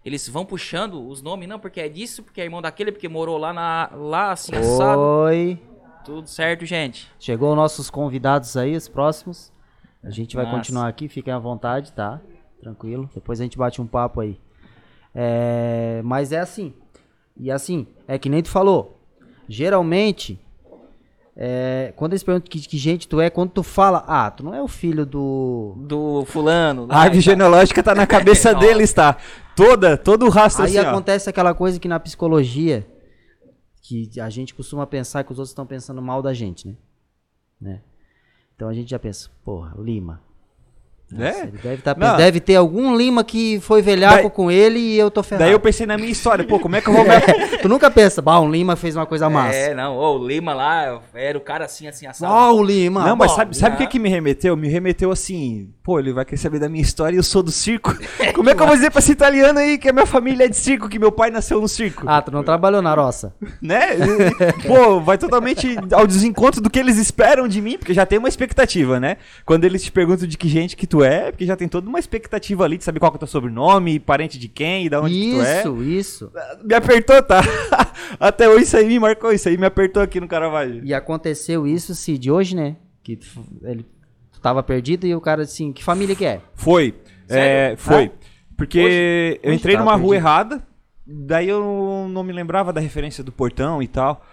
Eles vão puxando os nomes, não, porque é disso, porque é irmão daquele, porque morou lá, na, lá assim, assado. Oi. Tudo certo, gente. Chegou os nossos convidados aí, os próximos. A gente vai Massa. continuar aqui, fiquem à vontade, tá? Tranquilo. Depois a gente bate um papo aí. É, mas é assim. E assim, é que nem tu falou. Geralmente, é, quando eles perguntam que, que gente tu é, quando tu fala, ah, tu não é o filho do. Do fulano. A lá árvore e tal. genealógica tá na cabeça Nossa. deles, tá? Toda, todo o rastro Aí assim, ó. acontece aquela coisa que na psicologia, que a gente costuma pensar que os outros estão pensando mal da gente, né? né? Então a gente já pensa, porra, Lima. É? ele deve, tá, deve ter algum Lima que foi velhaco Daí- com ele e eu tô ferrado. Daí eu pensei na minha história, pô, como é que eu vou me tu nunca pensa, bah, um Lima fez uma coisa massa. É, não, ô, o Lima lá era o cara assim, assim, assado. Ó, o Lima. Não, mas bom, sabe, sabe o que né? que me remeteu? Me remeteu assim, pô, ele vai querer saber da minha história e eu sou do circo. Como é que eu vou dizer pra esse italiano aí que a minha família é de circo, que meu pai nasceu no circo? Ah, tu não trabalhou na roça. Né? pô, vai totalmente ao desencontro do que eles esperam de mim, porque já tem uma expectativa, né? Quando eles te perguntam de que gente que tu é, porque já tem toda uma expectativa ali de saber qual que é o teu sobrenome, parente de quem e da onde que tu é. Isso, isso. Me apertou, tá? Até hoje isso aí me marcou, isso aí me apertou aqui no Caravaggio. E aconteceu isso, Cid, hoje, né? Que tu, ele, tu tava perdido e o cara assim, que família que é? Foi. É, foi. Ah? Porque Hoje? eu entrei numa rua perdido. errada, daí eu não me lembrava da referência do portão e tal.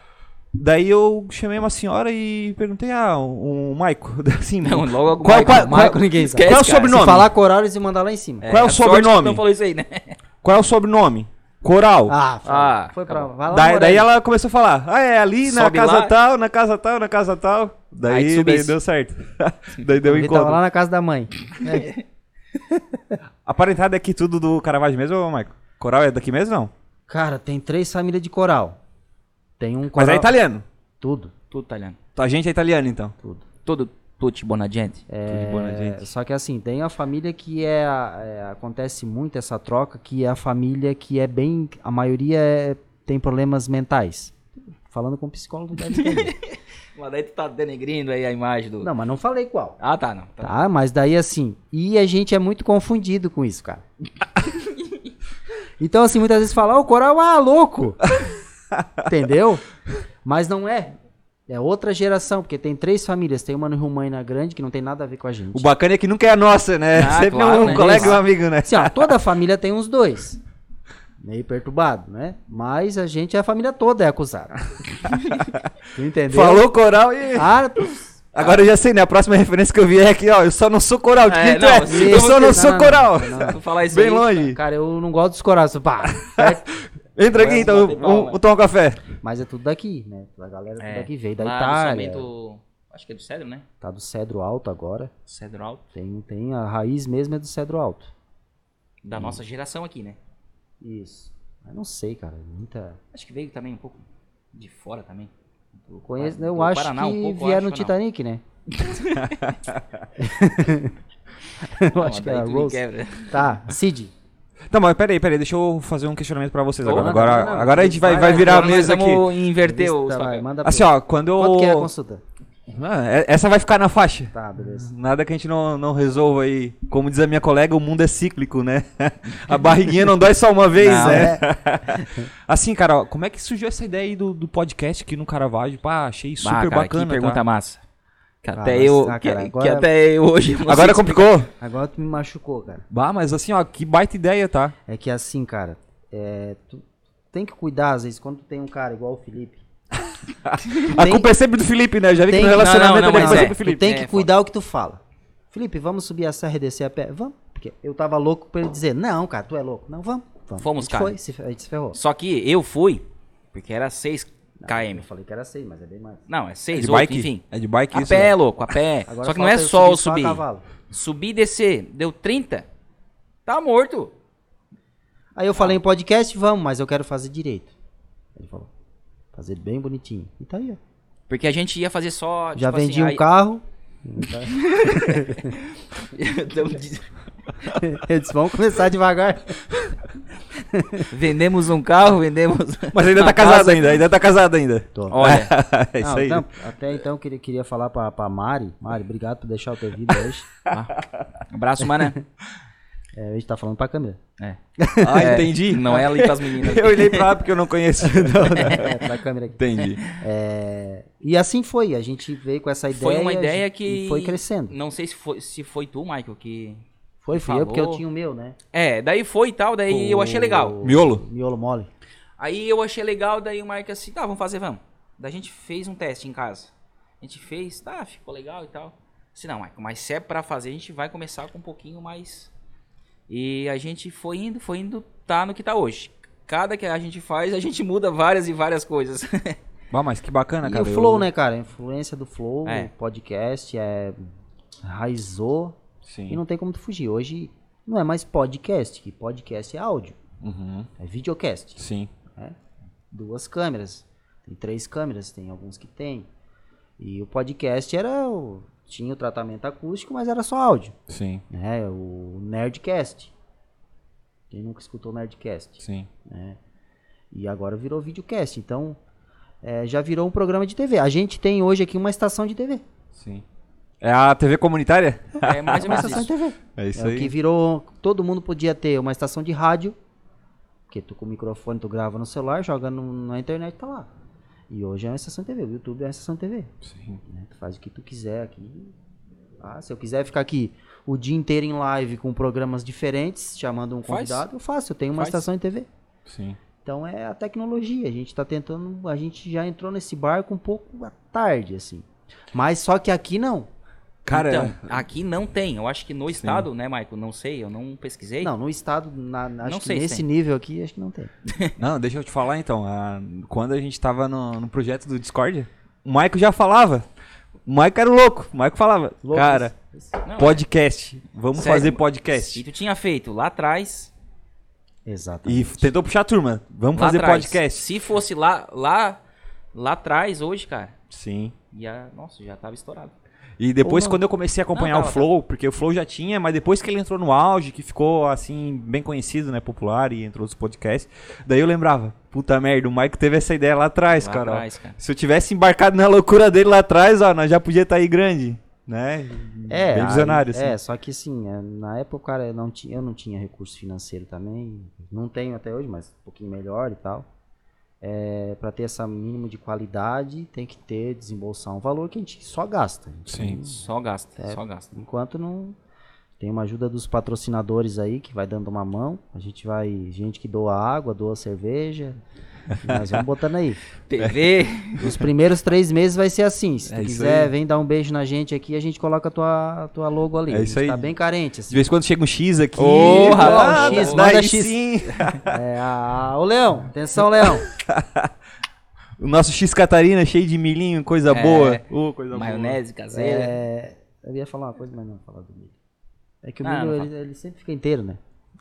Daí eu chamei uma senhora e perguntei, ah, o, o Maico, assim, Não, logo o qual, Michael. qual, Maico qual- ninguém sabe. qual é o sobrenome? Se falar coral, eles iam mandar lá em cima. Qual é o sorte sobrenome? Não falou isso aí, né? Qual é o sobrenome? Coral. Ah, foi, Ah, foi pra. lá, daí, daí ela começou a falar, ah, é ali na Sobe casa lá. tal, na casa tal, na casa tal. Aí Daí, daí deu certo. daí deu um Ele tava encontro. lá na casa da mãe. É. A parentada é aqui tudo do Caravaggio mesmo, Maico? Coral é daqui mesmo, não? Cara, tem três famílias de coral. Tem um Mas coral. é italiano. Tudo, Tudo italiano. A gente é italiano, então. tudo. Tudo tutti buona gente. Gente. É, só que assim, tem a família que é, é, Acontece muito essa troca, que é a família que é bem. A maioria é- tem problemas mentais. Falando com psicólogo deve entender. Mas daí tu tá denegrindo aí a imagem do... Não, mas não falei qual. Ah, tá, não. Tá. Tá, mas daí assim, e a gente é muito confundido com isso, cara. então assim, muitas vezes fala, o coral, ah, louco. Entendeu? Mas não é. É outra geração, porque tem três famílias. Tem uma no Rumaina grande que não tem nada a ver com a gente. O bacana é que nunca é a nossa, né? Ah, Sempre claro, um né? colega e um amigo, né? Assim, ó, toda família tem uns dois. Meio perturbado, né? Mas a gente, a família toda é acusada. tu entendeu? Falou coral e. Ah, Agora eu já sei, né? A próxima referência que eu vi é aqui, ó. Eu só não sou coral. De É, quem tu não, é? Eu só não Não, sou não, coral. não, falar isso Bem aí, longe. cara, eu não gosto dos corais. Pá, certo? Entra aqui Vamos então, vamos tomar um café. Mas é tudo daqui, né? A galera é tudo É, daqui veio da lá no Itália. somente Acho que é do Cedro, né? Tá do cedro alto agora. Cedro Alto. Tem, tem a raiz mesmo é do cedro alto. Da nossa geração aqui, né? Isso. Mas não sei, cara. Muita. Acho que veio também um pouco de fora também. Do Conheço, Par- eu do acho Paraná, um que pouco, vieram acho, no não? Titanic, né? Não, eu acho que daí era Rose. Tá, Cid. Tá, mas peraí, peraí. Deixa eu fazer um questionamento pra vocês agora. Agora, agora a gente vai, vai, virar a mesa aqui. vamos inverter os vai, papéis. manda Assim, ó, quando eu. Quanto que é a consulta? Ah, é- essa vai ficar na faixa. Tá, beleza. Nada que a gente não, não resolva aí. Como diz a minha colega, o mundo é cíclico, né? A barriguinha não dói só uma vez, Não, né? assim, cara, ó, como é que surgiu essa ideia aí do, do podcast aqui no Caravaggio? Pá, achei super Ah, cara, bacana. Que pergunta tá? massa. Que Ah, até mas- eu. ah, que, cara, que agora- até eu hoje. não Agora complicou? Agora tu me machucou, cara. Bah, mas assim, ó, que baita ideia, tá? É que assim, cara, é, tu tem que cuidar, às vezes, quando tu tem um cara igual o Felipe. A Tem- culpa é sempre do Felipe, né? Já vi tem que no que- relacionamento não, não, ele é mas é. sempre do Tu Felipe. tem É, que cuidar o que tu fala. Felipe, vamos subir a serra e descer a pé? Vamos. Porque eu tava louco pra ele dizer, não, cara, tu é louco. Não, vamos. vamos. Fomos, a gente cara. Foi, se, a gente se ferrou. Só que eu fui, porque era 6 Eu km. falei que era 6, mas é bem mais. Não, é É 6, de 8, bike? enfim. É de bike A isso? pé, né? louco, a pé. Agora só que não é eu só o subir só a subir. cavalo. Subir e descer, deu 30. Tá morto. Aí eu falei em podcast, vamos, mas eu quero fazer direito. Ele falou, fazer bem bonitinho. E tá aí, ó. Porque a gente ia fazer só. Já tipo vendi assim, um aí- carro. Um disse, vamos começar devagar. vendemos um carro, vendemos. Mas ainda tá casado casa. ainda, ainda tá casado ainda. Tô. Olha, é isso Não, aí. então, até então, queria, queria falar pra, pra Mari. Mari, obrigado por deixar o teu vídeo hoje. abraço, mano. É, hoje tá falando pra câmera. É. Ah, É, entendi. Não é ali com as meninas. Eu olhei pra lá porque eu não conheço. É, pra câmera aqui. entendi. É, e assim foi, a gente veio com essa ideia. Foi uma a ideia gente- que. e foi crescendo. Não sei se foi, se foi tu, Michael, que. Foi, fui eu, porque eu tinha o meu, né? É, daí foi e tal, daí eu achei legal. O- Miolo? Miolo mole. Aí eu achei legal, daí o Mike assim, tá, vamos fazer, vamos. Daí a gente fez um teste em casa. A gente fez, tá, ficou legal e tal. Assim, não, Mike, mas se é pra fazer, a gente vai começar com um pouquinho mais. E a gente foi indo, foi indo, tá no que tá hoje. Cada que a gente faz, a gente muda várias e várias coisas. Ah, mas que bacana, E cara. o eu- Flow, né, cara? A influência do Flow, É. o podcast, é. Raizou. Sim. E não tem como tu fugir. Hoje não é mais podcast, que podcast é áudio. Uhum. É videocast. Sim. Duas câmeras. Tem três câmeras, tem alguns que tem. E o podcast era. o- Tinha o tratamento acústico, mas era só áudio. Sim. Né? O Nerdcast. Quem nunca escutou Nerdcast? Sim. né? E agora virou videocast. Então, é, já virou um programa de TV. A gente tem hoje aqui uma estação de TV. Sim. É a TV comunitária? É mais ou Uma menos estação isso. TV. É isso é aí. o que virou. Todo mundo podia ter uma estação de rádio. Porque tu com o microfone, tu grava no celular, joga no- na internet, tá lá. E hoje é uma estação de TV. O YouTube é uma estação de TV. Sim. né? Tu faz o que tu quiser aqui. Ah, se eu quiser ficar aqui o dia inteiro em live com programas diferentes, chamando um Faz. convidado, eu faço. Eu tenho uma Faz. estação de TV. Sim. Então é a tecnologia. A gente tá tentando. A gente já entrou nesse barco um pouco à tarde, assim. Mas só que aqui não. Cara, Então, aqui não tem. Eu acho que no estado, né, Michael? Não sei, eu não pesquisei. Não, no estado, na, na- acho Não que sei se nesse nível aqui, acho que não tem. Não, deixa eu te falar então. ah, quando a gente tava no, no projeto do Discord, o Maico já falava. O Maico era louco. O Maico falava, Louco, cara, Não, podcast. Vamos Sério, fazer E podcast. tu tinha feito lá atrás. E Exatamente. tentou puxar a turma. Vamos lá fazer atrás. podcast. Se fosse lá, lá, lá atrás, hoje, cara, Sim. ia, nossa, já tava estourado. E depois, quando eu comecei a acompanhar Não, o tava, Flow, porque o Flow já tinha, mas depois que ele entrou no auge, que ficou assim, bem conhecido, né? Popular e entrou nos podcasts, daí eu lembrava, puta merda, o Mike teve essa ideia lá atrás, Lá cara. atrás, cara. Se eu tivesse embarcado na loucura dele lá atrás, ó, nós já podia estar aí grande, né? É, bem aí- visionário, assim. É, só que assim, é, na época, cara, eu não, tinha, eu não tinha recurso financeiro também. Não tenho até hoje, mas um pouquinho melhor e tal. É, para ter essa mínimo de qualidade, tem que ter, desembolsar um valor que a gente só gasta. Gente Sim. não- Só gasta, É. só gasta. Enquanto não tem uma ajuda dos patrocinadores aí que vai dando uma mão, a gente vai, gente que doa água, doa cerveja, nós vamos botando aí. TV. Os primeiros três meses vai ser assim. Se É tu isso quiser, vem dar um beijo na gente aqui, a gente coloca a tua, tua logo ali. É isso gente aí. tá bem carente, De assim. vez em quando chega um X aqui. Ô, ah, rapaz, X, manda X. sim. É, a, ô Leão, atenção, Leão. O nosso X Catarina cheio de milhinho, coisa É. boa. Ô, coisa Maionese caseira. É, eu ia falar uma coisa, mas não falar do milho. É que o Ah, milho, ele, ele sempre fica inteiro, né?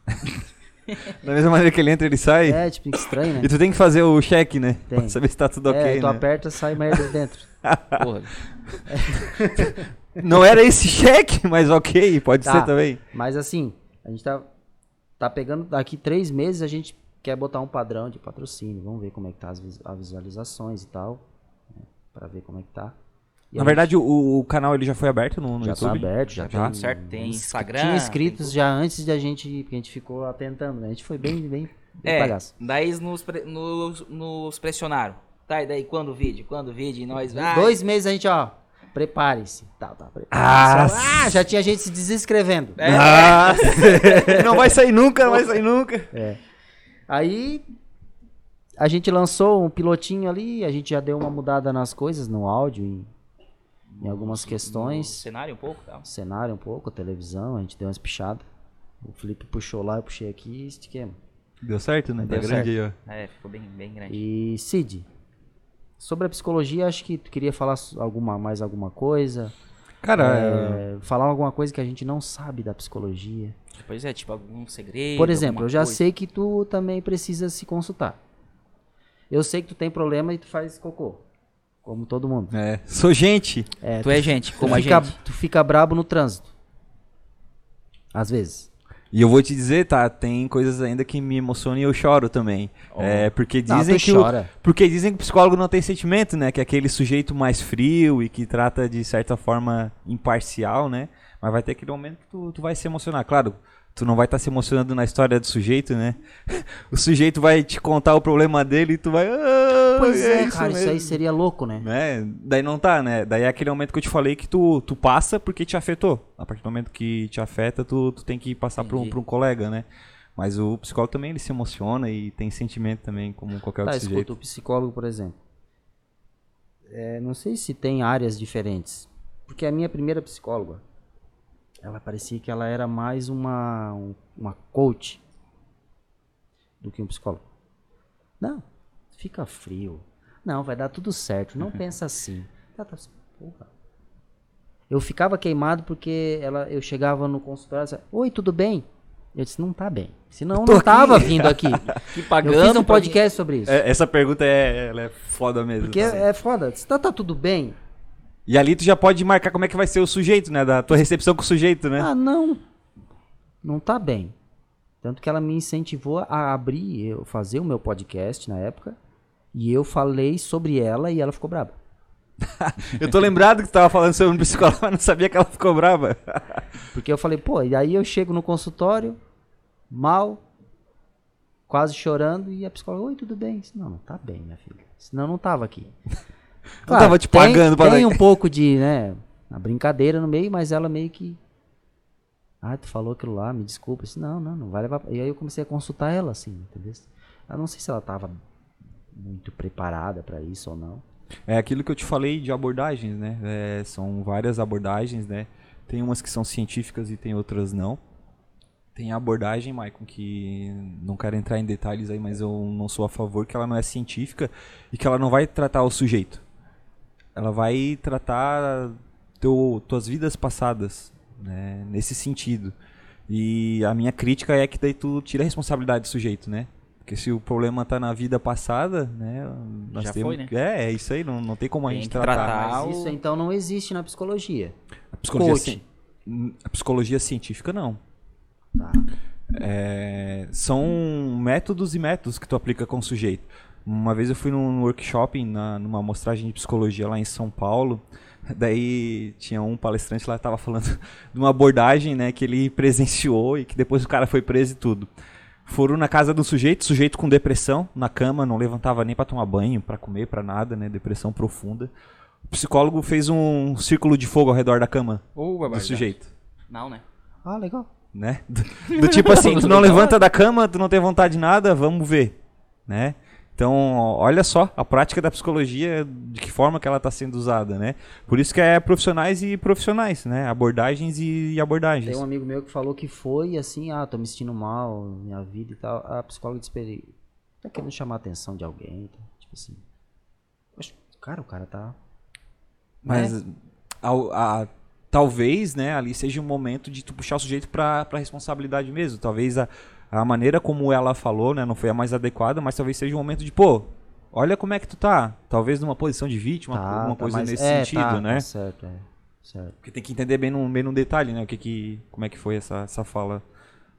Da mesma maneira que ele entra, ele sai. É, tipo, estranho, né? E tu tem que fazer o check, né? Tem. Pra saber se tá tudo é, ok, tu né? aperta, sai merda de dentro. Porra. Não era esse cheque, mas ok, pode Tá. ser também. Mas assim, a gente tá, tá pegando daqui três meses, a gente quer botar um padrão de patrocínio. Vamos ver como é que tá as, vis- as visualizações e tal. Né, pra ver como é que tá. E Na a verdade, o, o canal ele já foi aberto no, no já YouTube? tá aberto, já, Já? tem. Certo, tem ins- Instagram, Tinha tem inscritos tudo. já antes de a gente. Porque a gente ficou atentando, né? A gente foi bem, bem, bem É, bagaço. daí nos, pre- nos, nos pressionaram. Tá, e daí quando o vídeo? Quando o vídeo? E nós. Ah, Dois meses a gente, ó. Prepare-se. Tá, tá, Ah, prepare-se. Ah, já tinha gente se desinscrevendo. É. Ah, não vai sair nunca, não vai sair nunca. Aí a gente lançou um pilotinho ali, a gente já deu uma mudada nas coisas, no áudio, em, em algumas no questões. cenário um pouco tal. Cenário um pouco, a televisão, a gente deu umas pichadas. O Felipe puxou lá, eu puxei aqui e estiquemos. Deu certo, né? Tá Deu grande aí, ó. É, ficou bem, bem grande. E Cid, sobre a psicologia, acho que tu queria falar alguma, mais alguma coisa. Cara, É, falar alguma coisa que a gente não sabe da psicologia. Pois é, tipo algum segredo. Por exemplo, eu já coisa. sei que tu também precisa se consultar. Eu sei que tu tem problema e tu faz cocô. Como todo mundo. é, sou gente. É, Tu é gente, como tu a fica, gente. Tu fica brabo no trânsito. Às vezes. E eu vou te dizer, tá, tem coisas ainda que me emocionam e eu choro também. Oh. É, porque dizem tu que o, porque dizem que o psicólogo não tem sentimento, né? Que é aquele sujeito mais frio e que trata de certa forma imparcial, né? Mas vai ter aquele momento que tu, tu vai se emocionar. Claro, tu não vai estar se emocionando na história do sujeito, né? O sujeito vai te contar o problema dele e tu vai. "Ah, Pois é, isso cara, isso aí mesmo." seria louco, né? né? Daí não tá, né? Daí é aquele momento que eu te falei que tu, tu passa porque te afetou. A partir do momento que te afeta, tu, tu tem que passar pra um, pra um colega, né? Mas o psicólogo também ele se emociona e tem sentimento também, como qualquer Tá, outro escuta, sujeito. o psicólogo, por exemplo. É, não sei se tem áreas diferentes. Porque a minha primeira psicóloga, ela parecia que ela era mais uma, um- uma coach do que um psicólogo. Não, fica frio. Não, vai dar tudo certo. Não pensa assim. Tá, tá, porra. Eu ficava queimado porque ela, eu chegava no consultório e disse, Oi, tudo bem? Eu disse, não tá bem. Senão tô não aqui." tava vindo aqui. Que pagando. Eu fiz um podcast sobre isso. É, essa pergunta é, é foda mesmo. Porque tá? é, foda. Se tá, tá tudo bem. E ali tu já pode marcar como é que vai ser o sujeito, né? Da tua recepção com o sujeito, né? Ah, não. Não tá bem. Tanto que ela me incentivou a abrir, eu fazer o meu podcast na época. E eu falei sobre ela e ela ficou brava. Eu tô lembrado que tu tava falando sobre um psicólogo, mas não sabia que ela ficou brava. Porque eu falei, pô, e aí eu chego no consultório, mal, quase chorando, e a psicóloga, oi, tudo bem? Disse, não, não tá bem, minha filha. Senão eu não tava aqui. Não tava te tem- pagando pra Tem um pouco de, né, a brincadeira no meio, mas ela meio que. Ah, tu falou aquilo lá, me desculpa. Eu disse, não, não, não vai levar. E aí eu comecei a consultar ela, assim, entendeu? Eu não sei se ela tava muito preparada pra isso ou não. É aquilo que eu te falei de abordagens, né? É, são várias abordagens, né? Tem umas que são científicas e tem outras não. Tem a abordagem, Maicon, que não quero entrar em detalhes aí, mas eu não sou a favor que ela não é científica e que ela não vai tratar o sujeito. Ela vai tratar teu, tuas vidas passadas, né? Nesse sentido. E a minha crítica é que daí tu tira a responsabilidade do sujeito, né? Porque se o problema tá na vida passada, né? Nós Já temos, foi, né? É, é isso aí, não, não tem como a Tem gente que tratar. tratar. Mas o- isso então não existe na psicologia. A psicologia, ci- a psicologia científica não. Tá. É, são métodos e métodos que tu aplica com o sujeito. Uma vez eu fui num workshop, na, numa amostragem de psicologia lá em São Paulo. Daí tinha um palestrante lá que tava falando de uma abordagem, né, que ele presenciou e que depois o cara foi preso e tudo. Foram na casa do sujeito, sujeito com depressão, na cama, não levantava nem pra tomar banho, pra comer, pra nada, né, depressão profunda. O psicólogo fez um círculo de fogo ao redor da cama Ô, do sujeito Não, né? Ah, legal. né? Do, do tipo assim, tu não levanta da cama, tu não tem vontade de nada, vamos ver, né? Então, olha só a prática da psicologia, de que forma que ela está sendo usada, né? Por isso que é profissionais e profissionais, né? Abordagens e, abordagens. Tem um amigo meu que falou que foi assim, ah, tô me sentindo mal, minha vida e tal. A psicóloga disse pra ele, tá querendo chamar a atenção de alguém, tipo assim. Poxa, cara, o cara tá. Mas ao- a- talvez, né, ali seja um momento de tu puxar o sujeito para a responsabilidade mesmo. Talvez a, a maneira como ela falou, né, não foi a mais adequada, mas talvez seja um momento de, pô, olha como é que tu tá. Talvez numa posição de vítima, tá, alguma tá, coisa nesse é, sentido, tá, né? Tá certo, é. Certo. Porque tem que entender bem no, bem no detalhe, né? O que que, como é que foi essa, essa fala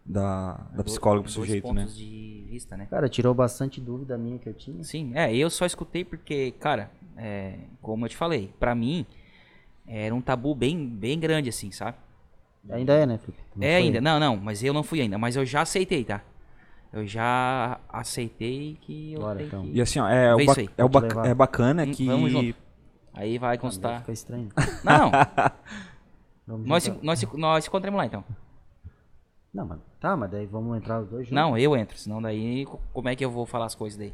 da, da psicóloga pro sujeito, né? pontos de vista, né? Cara, tirou bastante dúvida minha que eu tinha. Sim, é, eu só escutei porque, cara, é, como eu te falei, pra mim era um tabu bem, bem grande, assim, sabe? Ainda é, né, Felipe? Não é ainda, não, não, mas eu não fui ainda, mas eu já aceitei, tá? Eu já aceitei que eu Bora, tenho então. que... E assim, ó, é, o ba- é, o levar. é bacana que. vamos junto. Aí vai constar. Fica estranho. Não, Vamos nós, se- nós, se- nós se encontramos lá então. Não, mas tá, mas daí vamos entrar os dois juntos. Não, eu entro, senão daí co- como é que eu vou falar as coisas daí?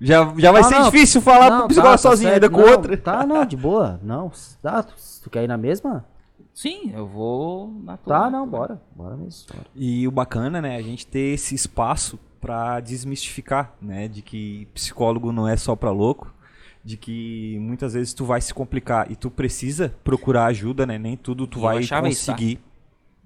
Já, já vai Ah, ser não. difícil falar Não, pro psicólogo tá, tá sozinho, certo. ainda com Não, outra. Tá, não, de boa. Não, tá, tu- tu quer ir na mesma? Sim, eu vou na tua. Tá, não, bora. Bora mesmo. Bora. E o bacana, né, a gente ter esse espaço pra desmistificar, né, de que psicólogo não é só pra louco, de que muitas vezes tu vai se complicar e tu precisa procurar ajuda, né, nem tudo tu Eu vai achava isso, tá? conseguir.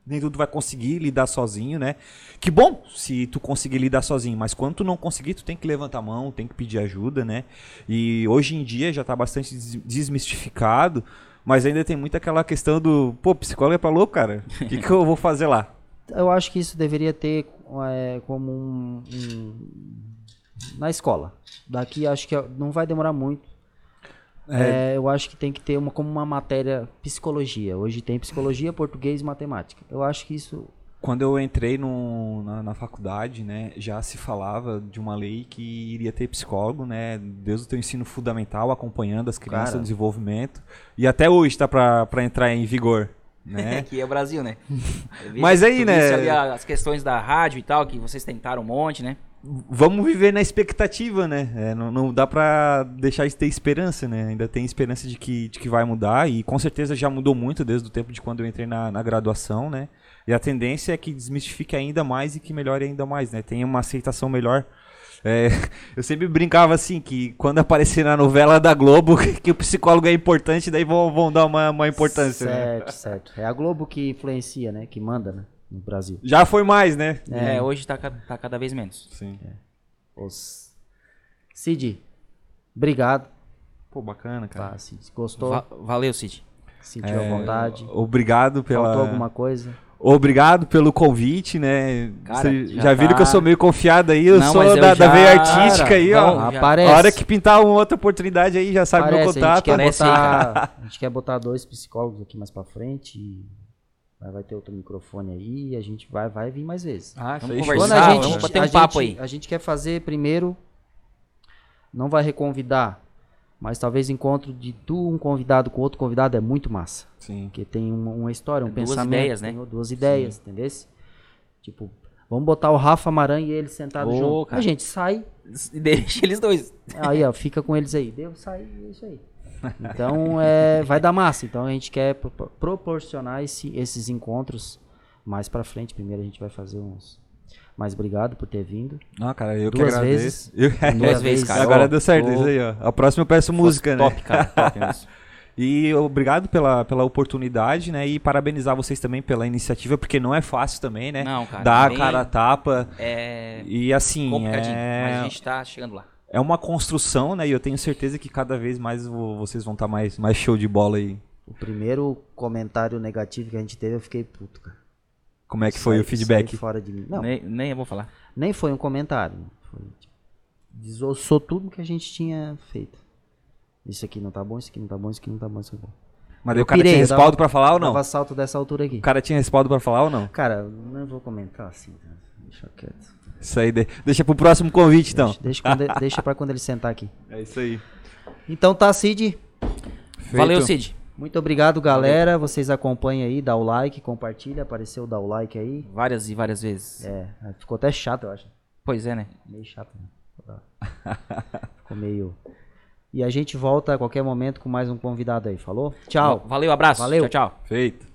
Nem tudo tu vai conseguir lidar sozinho, né? Que bom se tu conseguir lidar sozinho, mas quando tu não conseguir, tu tem que levantar a mão, tem que pedir ajuda, né? E hoje em dia já tá bastante des- desmistificado, mas ainda tem muito aquela questão do, pô, psicólogo é pra louco, cara. O que, que eu vou fazer lá? eu acho que isso deveria ter é, como um, um- na escola. Daqui acho que não vai demorar muito. É, eu acho que tem que ter uma como uma matéria psicologia. Hoje tem psicologia, português e matemática. Eu acho que isso Quando eu entrei no- na, na faculdade, né, já se falava de uma lei que iria ter psicólogo, né, desde o teu ensino fundamental, acompanhando as crianças Cara. no desenvolvimento. E até hoje tá pra, pra entrar em vigor, né? Aqui é o Brasil, né? Mas que aí, né? as questões da rádio e tal, que vocês tentaram um monte, né? Vamos viver na expectativa, né? É, não, não dá pra deixar de ter esperança, né? Ainda tem esperança de que, de que vai mudar e com certeza já mudou muito desde o tempo de quando eu entrei na, na graduação, né? E a tendência é que desmistifique ainda mais e que melhore ainda mais, né? Tenha uma aceitação melhor. É, eu sempre brincava assim, que quando aparecer na novela da Globo, que o psicólogo é importante, daí vão, vão dar uma, uma importância, né? certo, certo. É a Globo que influencia, né? Que manda, né? No Brasil. Já foi mais, né? É, hoje tá, tá cada vez menos. Sim. Os... Cid, obrigado. Pô, bacana, cara. Tá, Cid. Gostou? Va- valeu, Cid. Sentiu à vontade? Obrigado pela. Faltou alguma coisa? Obrigado pelo convite, né? Cara, já já, viram tá- que eu sou meio confiado aí, eu Não, sou mas eu da, da já- veia artística aí, ó. Vamos, já- Aparece. A hora que pintar uma outra oportunidade aí, já sabe meu Parece, a gente, contato. quer aí, botar, a gente quer botar dois psicólogos aqui mais pra frente e vai, ter outro microfone aí e a gente vai, vai vir mais vezes. Ah, Vamos conversar. Quando a gente, vamos bater um a papo gente- aí. A gente quer fazer primeiro, não vai reconvidar, mas talvez encontro de tu, um convidado com outro convidado é muito massa. Sim. Porque tem uma, uma história, um Duas pensamento. ideias, né? tem Duas ideias, entendeu? Tipo, vamos botar o Rafa Maranhão e ele sentado Ô, junto. cara. A gente sai, Deixa eles dois. aí ó, fica com eles aí. Deu, sai, é isso aí. Então, é, vai dar massa. Então, a gente quer pro- proporcionar esse- esses encontros mais pra frente. Primeiro, a gente vai fazer uns... Mas obrigado por ter vindo. Não, cara, eu Duas que agradeço. Eu- Duas vezes, cara. Agora Ó, deu certo isso aí, ó. A próxima eu peço música, né? Top, cara. Top mesmo. E obrigado pela, pela oportunidade, né? E parabenizar vocês também pela iniciativa, porque não é fácil também, né? Não, cara, Dar a cara a tapa. É E assim, complicadinho, mas a é, gente tá chegando lá. é uma construção, né? E eu tenho certeza que cada vez mais vo- vocês vão estar mais, mais show de bola aí. O primeiro comentário negativo que a gente teve, eu fiquei puto, cara. Como é que foi Saí- o feedback? fora de mim. Não, Nem, nem eu vou falar. nem foi um comentário. Foi, tipo, desossou tudo que a gente tinha feito. Isso aqui não tá bom, isso aqui não tá bom, isso aqui não tá bom, isso aqui não tá bom. Mas Eu o cara pirei, tinha respaldo dava- pra falar ou não? Dava salto dessa altura aqui. O cara tinha respaldo pra falar ou não? Cara, não vou comentar assim. né? Deixa quieto. Isso aí, de- deixa pro próximo convite, então. Deixa, deixa, quando ele- deixa pra quando ele sentar aqui. É isso aí. Então tá, Cid. Valeu, Feito. Cid. Muito obrigado, galera. Vocês acompanhem aí, dá o like, compartilha. Apareceu, dá o like aí. Várias e várias vezes. É, ficou até chato, eu acho. Pois é, né? Meio chato, né? Ficou meio. E a gente volta a qualquer momento com mais um convidado aí, falou? Tchau. Valeu, abraço. Valeu. Tchau, tchau. Feito.